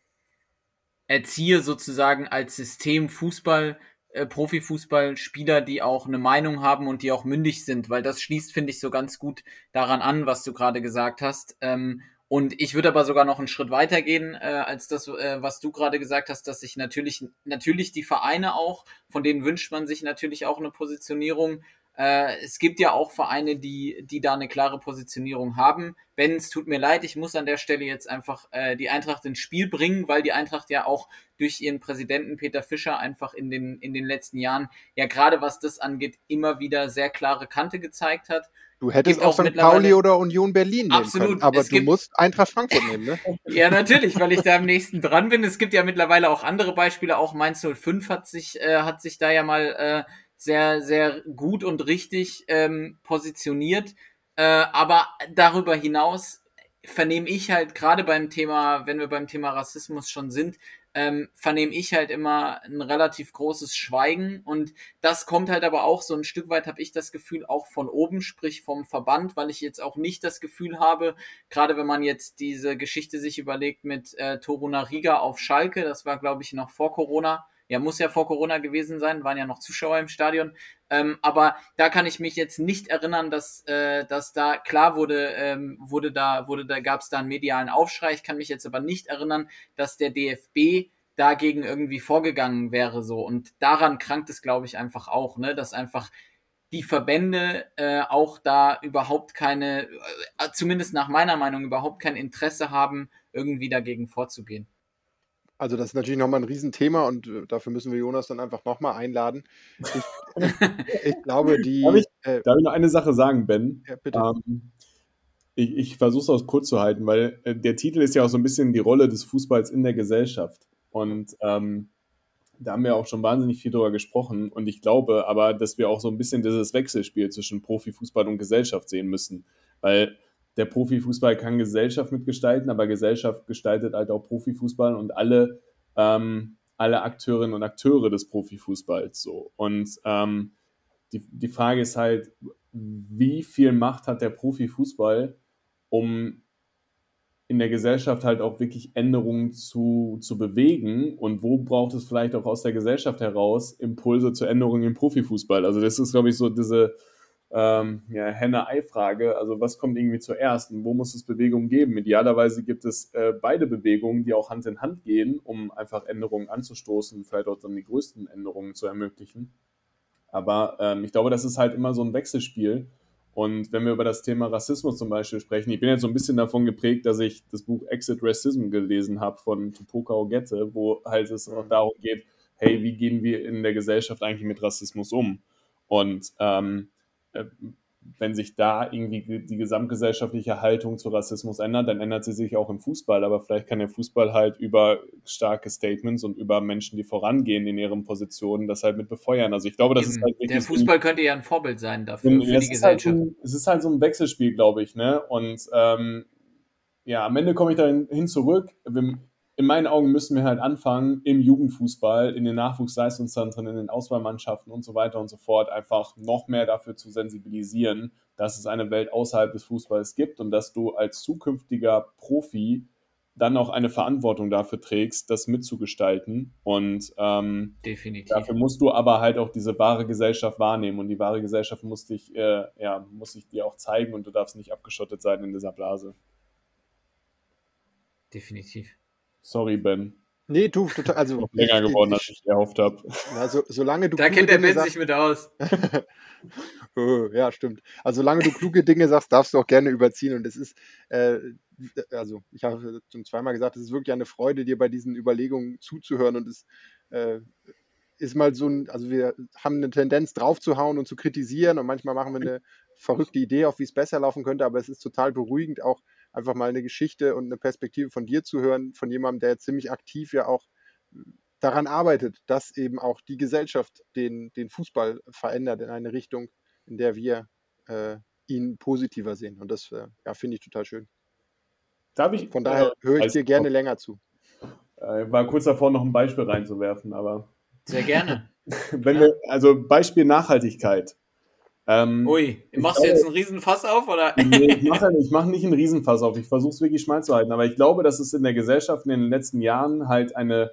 erziehe sozusagen als System Fußball, äh, Profifußball Spieler, die auch eine Meinung haben und die auch mündig sind, weil das schließt, finde ich, so ganz gut daran an, was du gerade gesagt hast. Ähm, und ich würde aber sogar noch einen Schritt weiter gehen, äh, als das, äh, was du gerade gesagt hast, dass sich natürlich, natürlich die Vereine auch, von denen wünscht man sich natürlich auch eine Positionierung, äh, es gibt ja auch Vereine, die, die da eine klare Positionierung haben. Ben, es tut mir leid, ich muss an der Stelle jetzt einfach äh, die Eintracht ins Spiel bringen, weil die Eintracht ja auch durch ihren Präsidenten Peter Fischer einfach in den, in den letzten Jahren, ja gerade was das angeht, immer wieder sehr klare Kante gezeigt hat. Du hättest auch St. Pauli oder Union Berlin nehmen absolut, können, aber du musst Eintracht Frankfurt nehmen, ne? ja, natürlich, weil ich da am nächsten dran bin. Es gibt ja mittlerweile auch andere Beispiele, auch Mainz 05 hat sich, äh, hat sich da ja mal äh, sehr, sehr gut und richtig ähm, positioniert. Äh, aber darüber hinaus vernehme ich halt gerade beim Thema, wenn wir beim Thema Rassismus schon sind, ähm, vernehme ich halt immer ein relativ großes Schweigen und das kommt halt aber auch so ein Stück weit, habe ich das Gefühl, auch von oben, sprich vom Verband, weil ich jetzt auch nicht das Gefühl habe, gerade wenn man jetzt diese Geschichte sich überlegt mit äh, Toruna Riga auf Schalke, das war glaube ich noch vor Corona, ja, muss ja vor Corona gewesen sein, waren ja noch Zuschauer im Stadion. Ähm, aber da kann ich mich jetzt nicht erinnern, dass, äh, dass da klar wurde, ähm, wurde da, wurde da, gab es da einen medialen Aufschrei. Ich kann mich jetzt aber nicht erinnern, dass der DFB dagegen irgendwie vorgegangen wäre so. Und daran krankt es, glaube ich, einfach auch, ne, dass einfach die Verbände äh, auch da überhaupt keine, äh, zumindest nach meiner Meinung, überhaupt kein Interesse haben, irgendwie dagegen vorzugehen. Also das ist natürlich nochmal ein Riesenthema und äh, dafür müssen wir Jonas dann einfach nochmal einladen. Ich, ich, glaube, die... Darf ich, äh, darf ich, noch eine Sache sagen, Ben? Ja, bitte. Ähm, ich, ich versuche es auch kurz zu halten, weil äh, der Titel ist ja auch so ein bisschen die Rolle des Fußballs in der Gesellschaft. Und ähm, da haben wir auch schon wahnsinnig viel drüber gesprochen. Und ich glaube aber, dass wir auch so ein bisschen dieses Wechselspiel zwischen Profifußball und Gesellschaft sehen müssen. Weil der Profifußball kann Gesellschaft mitgestalten, aber Gesellschaft gestaltet halt auch Profifußball und alle, ähm, alle Akteurinnen und Akteure des Profifußballs so. Und ähm, die, die Frage ist halt, wie viel Macht hat der Profifußball, um in der Gesellschaft halt auch wirklich Änderungen zu, zu bewegen und wo braucht es vielleicht auch aus der Gesellschaft heraus Impulse zur Änderung im Profifußball? Also das ist, glaube ich, so diese, ähm, ja, Henne-Ei-Frage. Also was kommt irgendwie zuerst und wo muss es Bewegungen geben? Idealerweise gibt es äh, beide Bewegungen, die auch Hand in Hand gehen, um einfach Änderungen anzustoßen, vielleicht auch dann die größten Änderungen zu ermöglichen. Aber ähm, ich glaube, das ist halt immer so ein Wechselspiel. Und wenn wir über das Thema Rassismus zum Beispiel sprechen, ich bin jetzt so ein bisschen davon geprägt, dass ich das Buch Exit Racism gelesen habe von Tupoka Ogette, wo halt es auch darum geht, hey, wie gehen wir in der Gesellschaft eigentlich mit Rassismus um? Und ähm, äh, wenn sich da irgendwie die gesamtgesellschaftliche Haltung zu Rassismus ändert, dann ändert sie sich auch im Fußball. Aber vielleicht kann der Fußball halt über starke Statements und über Menschen, die vorangehen in ihren Positionen, das halt mit befeuern. Also ich glaube, das Eben. ist halt Der Fußball ein, könnte ja ein Vorbild sein dafür, für die halt Gesellschaft. Halt ein, es ist halt so ein Wechselspiel, glaube ich. Ne? Und ähm, ja, am Ende komme ich da hin zurück. In meinen Augen müssen wir halt anfangen, im Jugendfußball, in den Nachwuchsleistungszentren, in den Auswahlmannschaften und so weiter und so fort, einfach noch mehr dafür zu sensibilisieren, dass es eine Welt außerhalb des Fußballs gibt und dass du als zukünftiger Profi dann auch eine Verantwortung dafür trägst, das mitzugestalten. Und ähm, Definitiv. dafür musst du aber halt auch diese wahre Gesellschaft wahrnehmen. Und die wahre Gesellschaft muss dich, äh, ja, muss sich dir auch zeigen und du darfst nicht abgeschottet sein in dieser Blase. Definitiv. Sorry, Ben. Nee, du, total, also. Länger geworden, als ich erhofft habe. Also, solange du. Da kennt der Ben sich mit aus. oh, ja, stimmt. Also, solange du kluge Dinge sagst, darfst du auch gerne überziehen. Und es ist, äh, also, ich habe schon zweimal gesagt, es ist wirklich eine Freude, dir bei diesen Überlegungen zuzuhören. Und es äh, ist mal so ein, also, wir haben eine Tendenz draufzuhauen und zu kritisieren. Und manchmal machen wir eine verrückte Idee, auf wie es besser laufen könnte. Aber es ist total beruhigend, auch einfach mal eine Geschichte und eine Perspektive von dir zu hören, von jemandem, der ziemlich aktiv ja auch daran arbeitet, dass eben auch die Gesellschaft den, den Fußball verändert in eine Richtung, in der wir äh, ihn positiver sehen. Und das äh, ja, finde ich total schön. Darf ich, Von daher höre ich dir gerne länger zu. Äh, war kurz davor, noch ein Beispiel reinzuwerfen, aber. Sehr gerne. Wenn wir, also Beispiel Nachhaltigkeit. Ähm, Ui, machst du jetzt einen Riesenfass auf? Oder? nee, ich mache ich mach nicht einen Riesenfass auf. Ich versuche es wirklich schmal zu halten. Aber ich glaube, dass es in der Gesellschaft in den letzten Jahren halt eine,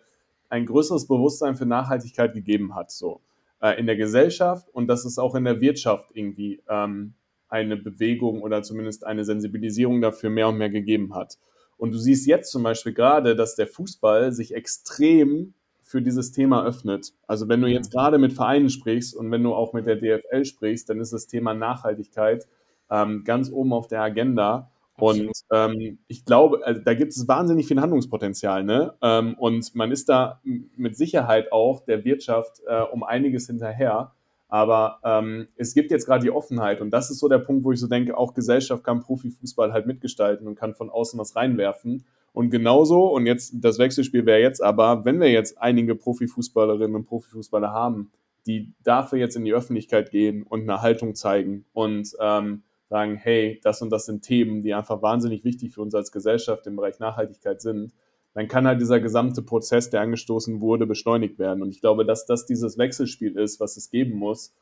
ein größeres Bewusstsein für Nachhaltigkeit gegeben hat. So. Äh, in der Gesellschaft und dass es auch in der Wirtschaft irgendwie ähm, eine Bewegung oder zumindest eine Sensibilisierung dafür mehr und mehr gegeben hat. Und du siehst jetzt zum Beispiel gerade, dass der Fußball sich extrem für dieses Thema öffnet. Also wenn du jetzt gerade mit Vereinen sprichst und wenn du auch mit der DFL sprichst, dann ist das Thema Nachhaltigkeit ähm, ganz oben auf der Agenda. Und ähm, ich glaube, also da gibt es wahnsinnig viel Handlungspotenzial. Ne? Ähm, und man ist da mit Sicherheit auch der Wirtschaft äh, um einiges hinterher. Aber ähm, es gibt jetzt gerade die Offenheit und das ist so der Punkt, wo ich so denke, auch Gesellschaft kann Profifußball halt mitgestalten und kann von außen was reinwerfen. Und genauso, und jetzt das Wechselspiel wäre jetzt aber, wenn wir jetzt einige Profifußballerinnen und Profifußballer haben, die dafür jetzt in die Öffentlichkeit gehen und eine Haltung zeigen und ähm, sagen, hey, das und das sind Themen, die einfach wahnsinnig wichtig für uns als Gesellschaft im Bereich Nachhaltigkeit sind, dann kann halt dieser gesamte Prozess, der angestoßen wurde, beschleunigt werden. Und ich glaube, dass das dieses Wechselspiel ist, was es geben muss,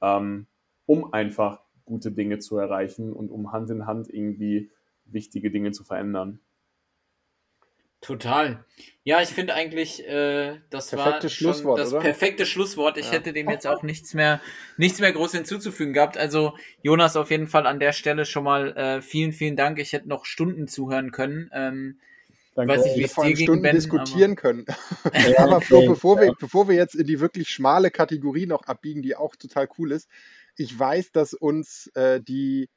ähm, um einfach gute Dinge zu erreichen und um Hand in Hand irgendwie wichtige Dinge zu verändern. Total. Ja, ich finde eigentlich, äh, das Perfektes war schon das oder? perfekte Schlusswort. Ich ja. hätte dem jetzt auch nichts mehr, nichts mehr groß hinzuzufügen gehabt. Also Jonas auf jeden Fall an der Stelle schon mal äh, vielen, vielen Dank. Ich hätte noch Stunden zuhören können. Ähm, Danke. Weiß nicht, wie es dir Stunden ben, diskutieren aber... können. aber Flo, bevor wir, bevor wir jetzt in die wirklich schmale Kategorie noch abbiegen, die auch total cool ist, ich weiß, dass uns äh, die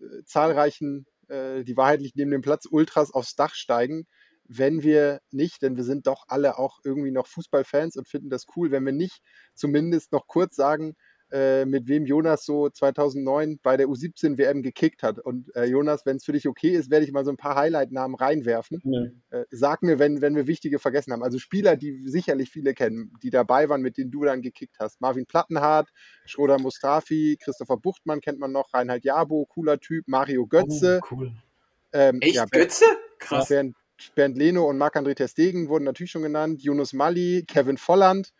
äh, zahlreichen, äh, die wahrheitlich neben dem Platz Ultras aufs Dach steigen wenn wir nicht, denn wir sind doch alle auch irgendwie noch Fußballfans und finden das cool, wenn wir nicht zumindest noch kurz sagen, äh, mit wem Jonas so 2009 bei der U17 WM gekickt hat. Und äh, Jonas, wenn es für dich okay ist, werde ich mal so ein paar Highlight-Namen reinwerfen. Ja. Äh, sag mir, wenn, wenn wir wichtige vergessen haben. Also Spieler, die sicherlich viele kennen, die dabei waren, mit denen du dann gekickt hast. Marvin Plattenhardt, Schroeder Mustafi, Christopher Buchtmann kennt man noch, Reinhard Jabo, cooler Typ, Mario Götze. Oh, cool. Ähm, Echt? Ja, Götze? Krass. Bernd, Bernd Leno und Marc-André Testegen wurden natürlich schon genannt, Yunus Mali, Kevin Volland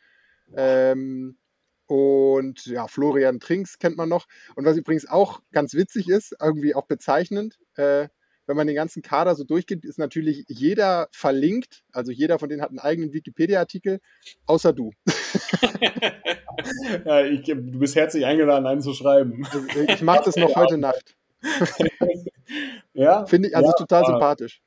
ähm, und ja, Florian Trinks kennt man noch. Und was übrigens auch ganz witzig ist, irgendwie auch bezeichnend, äh, wenn man den ganzen Kader so durchgeht, ist natürlich jeder verlinkt, also jeder von denen hat einen eigenen Wikipedia-Artikel, außer du. ja, ich, du bist herzlich eingeladen, einen zu schreiben. Ich mache das noch heute Nacht. ja. Finde ich also ja, total sympathisch.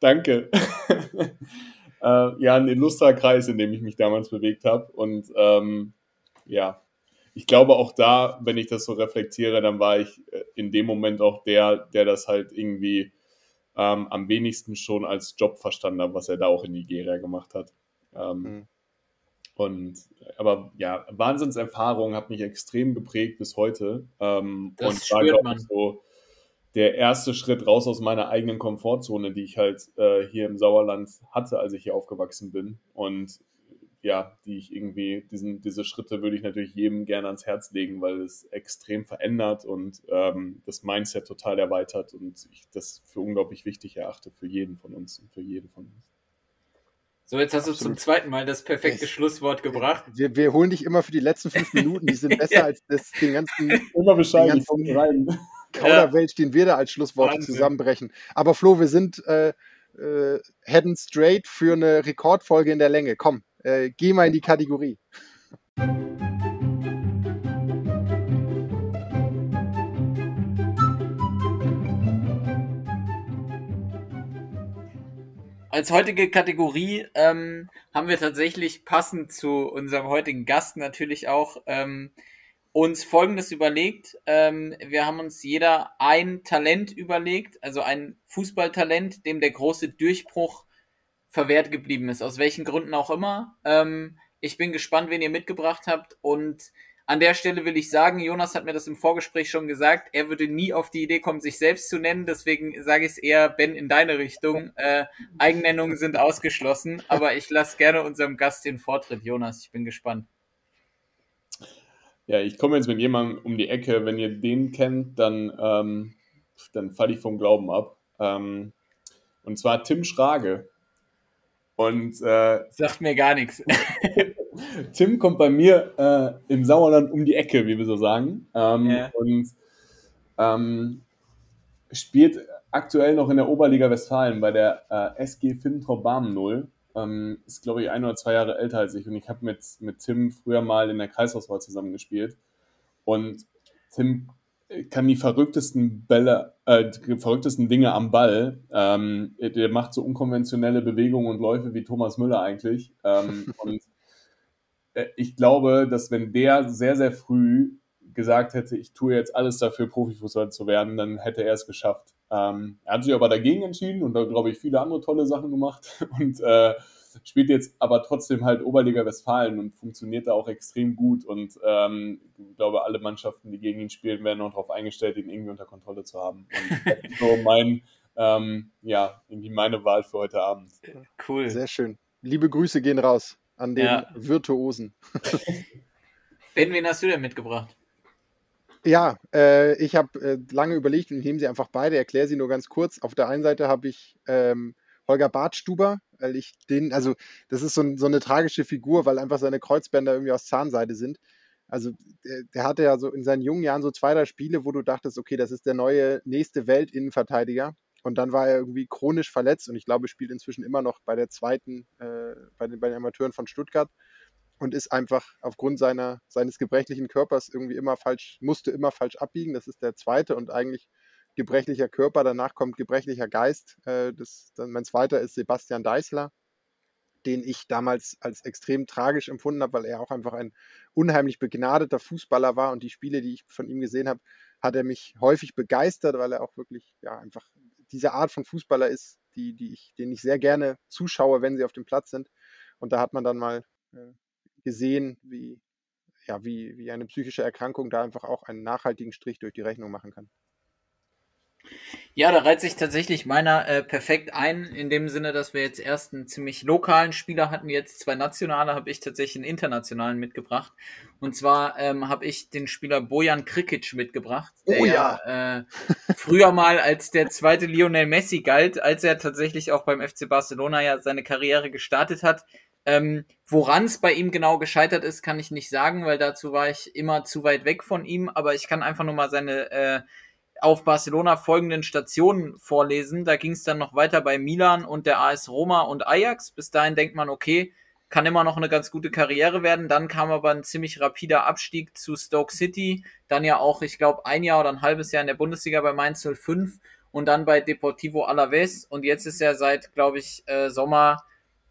Danke. äh, ja, ein illustrer Kreis, in dem ich mich damals bewegt habe. Und ähm, ja, ich glaube auch da, wenn ich das so reflektiere, dann war ich äh, in dem Moment auch der, der das halt irgendwie ähm, am wenigsten schon als Job verstanden hat, was er da auch in Nigeria gemacht hat. Ähm, mhm. Und aber ja, Wahnsinnserfahrung hat mich extrem geprägt bis heute. Ähm, das und war, man. So, der erste Schritt raus aus meiner eigenen Komfortzone, die ich halt äh, hier im Sauerland hatte, als ich hier aufgewachsen bin. Und ja, die ich irgendwie, diesen, diese Schritte würde ich natürlich jedem gerne ans Herz legen, weil es extrem verändert und ähm, das Mindset total erweitert und ich das für unglaublich wichtig erachte für jeden von uns und für jeden von uns. So, jetzt hast Absolut. du zum zweiten Mal das perfekte ich, Schlusswort gebracht. Wir, wir, holen dich immer für die letzten fünf Minuten, die sind besser als das, den ganzen, immer Bescheid, den ganzen rein. Kauderwelsch, den wir da als Schlusswort Wahnsinn. zusammenbrechen. Aber Flo, wir sind äh, äh, heading straight für eine Rekordfolge in der Länge. Komm, äh, geh mal in die Kategorie. Als heutige Kategorie ähm, haben wir tatsächlich passend zu unserem heutigen Gast natürlich auch ähm, uns Folgendes überlegt. Ähm, wir haben uns jeder ein Talent überlegt, also ein Fußballtalent, dem der große Durchbruch verwehrt geblieben ist, aus welchen Gründen auch immer. Ähm, ich bin gespannt, wen ihr mitgebracht habt und an der Stelle will ich sagen, Jonas hat mir das im Vorgespräch schon gesagt, er würde nie auf die Idee kommen, sich selbst zu nennen. Deswegen sage ich es eher, Ben, in deine Richtung. Äh, Eigennennungen sind ausgeschlossen, aber ich lasse gerne unserem Gast den Vortritt. Jonas, ich bin gespannt. Ja, ich komme jetzt mit jemandem um die Ecke. Wenn ihr den kennt, dann, ähm, dann falle ich vom Glauben ab. Ähm, und zwar Tim Schrage. Und äh, sagt mir gar nichts. Tim kommt bei mir äh, im Sauerland um die Ecke, wie wir so sagen. Ähm, yeah. Und ähm, spielt aktuell noch in der Oberliga Westfalen bei der äh, SG Fintrop Barmen 0. Ähm, ist, glaube ich, ein oder zwei Jahre älter als ich. Und ich habe mit, mit Tim früher mal in der Kreisauswahl zusammengespielt. Und Tim kann die verrücktesten Bälle, äh, die verrücktesten Dinge am Ball. Ähm, der macht so unkonventionelle Bewegungen und Läufe wie Thomas Müller eigentlich. Ähm, und äh, ich glaube, dass wenn der sehr, sehr früh gesagt hätte, ich tue jetzt alles dafür, Profifußballer zu werden, dann hätte er es geschafft. Ähm, er hat sich aber dagegen entschieden und da, glaube ich, viele andere tolle Sachen gemacht und äh, spielt jetzt aber trotzdem halt Oberliga Westfalen und funktioniert da auch extrem gut und ähm, ich glaube, alle Mannschaften, die gegen ihn spielen, werden auch darauf eingestellt, ihn irgendwie unter Kontrolle zu haben. Und das ist so mein, ähm, ja, irgendwie meine Wahl für heute Abend. Cool. Sehr schön. Liebe Grüße gehen raus an den ja. Virtuosen. ben, wen hast du denn mitgebracht? Ja, äh, ich habe äh, lange überlegt und nehme sie einfach beide, erkläre sie nur ganz kurz. Auf der einen Seite habe ich ähm, Holger Bartstuber, weil ich den, also das ist so, so, eine tragische Figur, weil einfach seine Kreuzbänder irgendwie aus Zahnseide sind. Also der, der, hatte ja so in seinen jungen Jahren so zwei, drei Spiele, wo du dachtest, okay, das ist der neue nächste Weltinnenverteidiger. Und dann war er irgendwie chronisch verletzt und ich glaube, spielt inzwischen immer noch bei der zweiten, äh, bei, den, bei den Amateuren von Stuttgart und ist einfach aufgrund seiner, seines gebrechlichen Körpers irgendwie immer falsch, musste immer falsch abbiegen. Das ist der zweite und eigentlich gebrechlicher Körper. Danach kommt gebrechlicher Geist. Äh, das, mein zweiter ist Sebastian Deißler, den ich damals als extrem tragisch empfunden habe, weil er auch einfach ein unheimlich begnadeter Fußballer war und die Spiele, die ich von ihm gesehen habe, hat er mich häufig begeistert, weil er auch wirklich ja einfach diese Art von Fußballer ist, die, die ich, den ich sehr gerne zuschaue, wenn sie auf dem Platz sind. Und da hat man dann mal äh, gesehen, wie, ja, wie, wie eine psychische Erkrankung da einfach auch einen nachhaltigen Strich durch die Rechnung machen kann. Ja, da reiht sich tatsächlich meiner äh, perfekt ein, in dem Sinne, dass wir jetzt erst einen ziemlich lokalen Spieler hatten, jetzt zwei nationale, habe ich tatsächlich einen internationalen mitgebracht. Und zwar ähm, habe ich den Spieler Bojan Krikic mitgebracht, der oh, ja. äh, früher mal als der zweite Lionel Messi galt, als er tatsächlich auch beim FC Barcelona ja seine Karriere gestartet hat. Ähm, Woran es bei ihm genau gescheitert ist, kann ich nicht sagen, weil dazu war ich immer zu weit weg von ihm. Aber ich kann einfach nur mal seine äh, auf Barcelona folgenden Stationen vorlesen. Da ging es dann noch weiter bei Milan und der AS Roma und Ajax. Bis dahin denkt man, okay, kann immer noch eine ganz gute Karriere werden. Dann kam aber ein ziemlich rapider Abstieg zu Stoke City. Dann ja auch, ich glaube, ein Jahr oder ein halbes Jahr in der Bundesliga bei Mainz 05 und dann bei Deportivo Alaves. Und jetzt ist er seit, glaube ich, äh, Sommer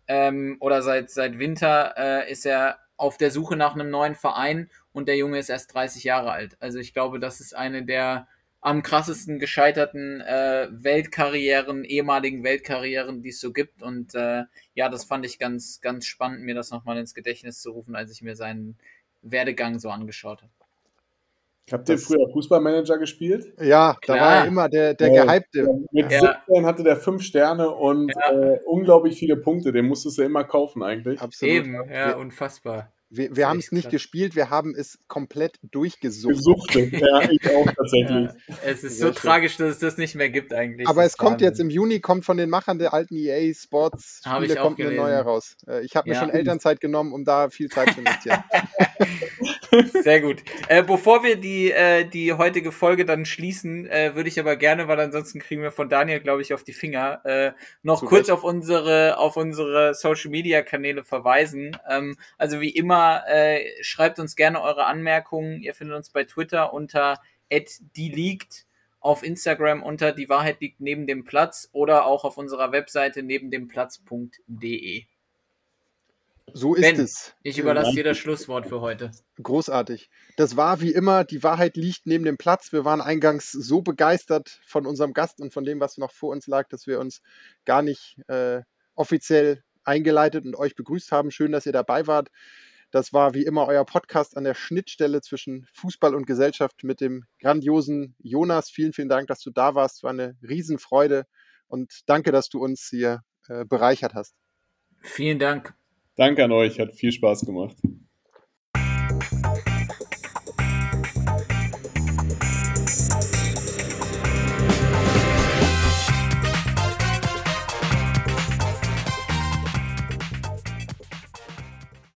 ähm, oder seit, seit Winter äh, ist er auf der Suche nach einem neuen Verein und der Junge ist erst 30 Jahre alt. Also ich glaube, das ist eine der am krassesten gescheiterten äh, Weltkarrieren, ehemaligen Weltkarrieren, die es so gibt. Und äh, ja, das fand ich ganz, ganz spannend, mir das nochmal ins Gedächtnis zu rufen, als ich mir seinen Werdegang so angeschaut habe. Habt ihr früher Fußballmanager gespielt? Ja, Klar. da war er immer der, der ja, Gehypte. Mit ja. 17 hatte der fünf Sterne und ja. äh, unglaublich viele Punkte. Den musstest du immer kaufen eigentlich. Absolut. Eben, ja, unfassbar. Wir, wir haben es nicht gespielt, wir haben es komplett durchgesucht. Gesuchtet, ja, ich auch tatsächlich. Ja, es ist Sehr so schön. tragisch, dass es das nicht mehr gibt eigentlich. Aber es kommt jetzt im Juni, kommt von den Machern der alten EA Sports Spiele, kommt eine neue raus. Äh, ich habe mir schon Elternzeit genommen, um da viel Zeit zu investieren. Sehr gut. Äh, bevor wir die, äh, die heutige Folge dann schließen, äh, würde ich aber gerne, weil ansonsten kriegen wir von Daniel, glaube ich, auf die Finger, äh, noch Zu kurz auf unsere, auf unsere Social Media Kanäle verweisen. Ähm, also wie immer, äh, schreibt uns gerne eure Anmerkungen. Ihr findet uns bei Twitter unter @die auf Instagram unter die Wahrheit liegt neben dem Platz oder auch auf unserer Webseite neben dem Platz.de. So ist ben, es. Ich überlasse dir das Schlusswort für heute. Großartig. Das war wie immer, die Wahrheit liegt neben dem Platz. Wir waren eingangs so begeistert von unserem Gast und von dem, was noch vor uns lag, dass wir uns gar nicht äh, offiziell eingeleitet und euch begrüßt haben. Schön, dass ihr dabei wart. Das war wie immer euer Podcast an der Schnittstelle zwischen Fußball und Gesellschaft mit dem grandiosen Jonas. Vielen, vielen Dank, dass du da warst. Es war eine Riesenfreude und danke, dass du uns hier äh, bereichert hast. Vielen Dank. Danke an euch, hat viel Spaß gemacht.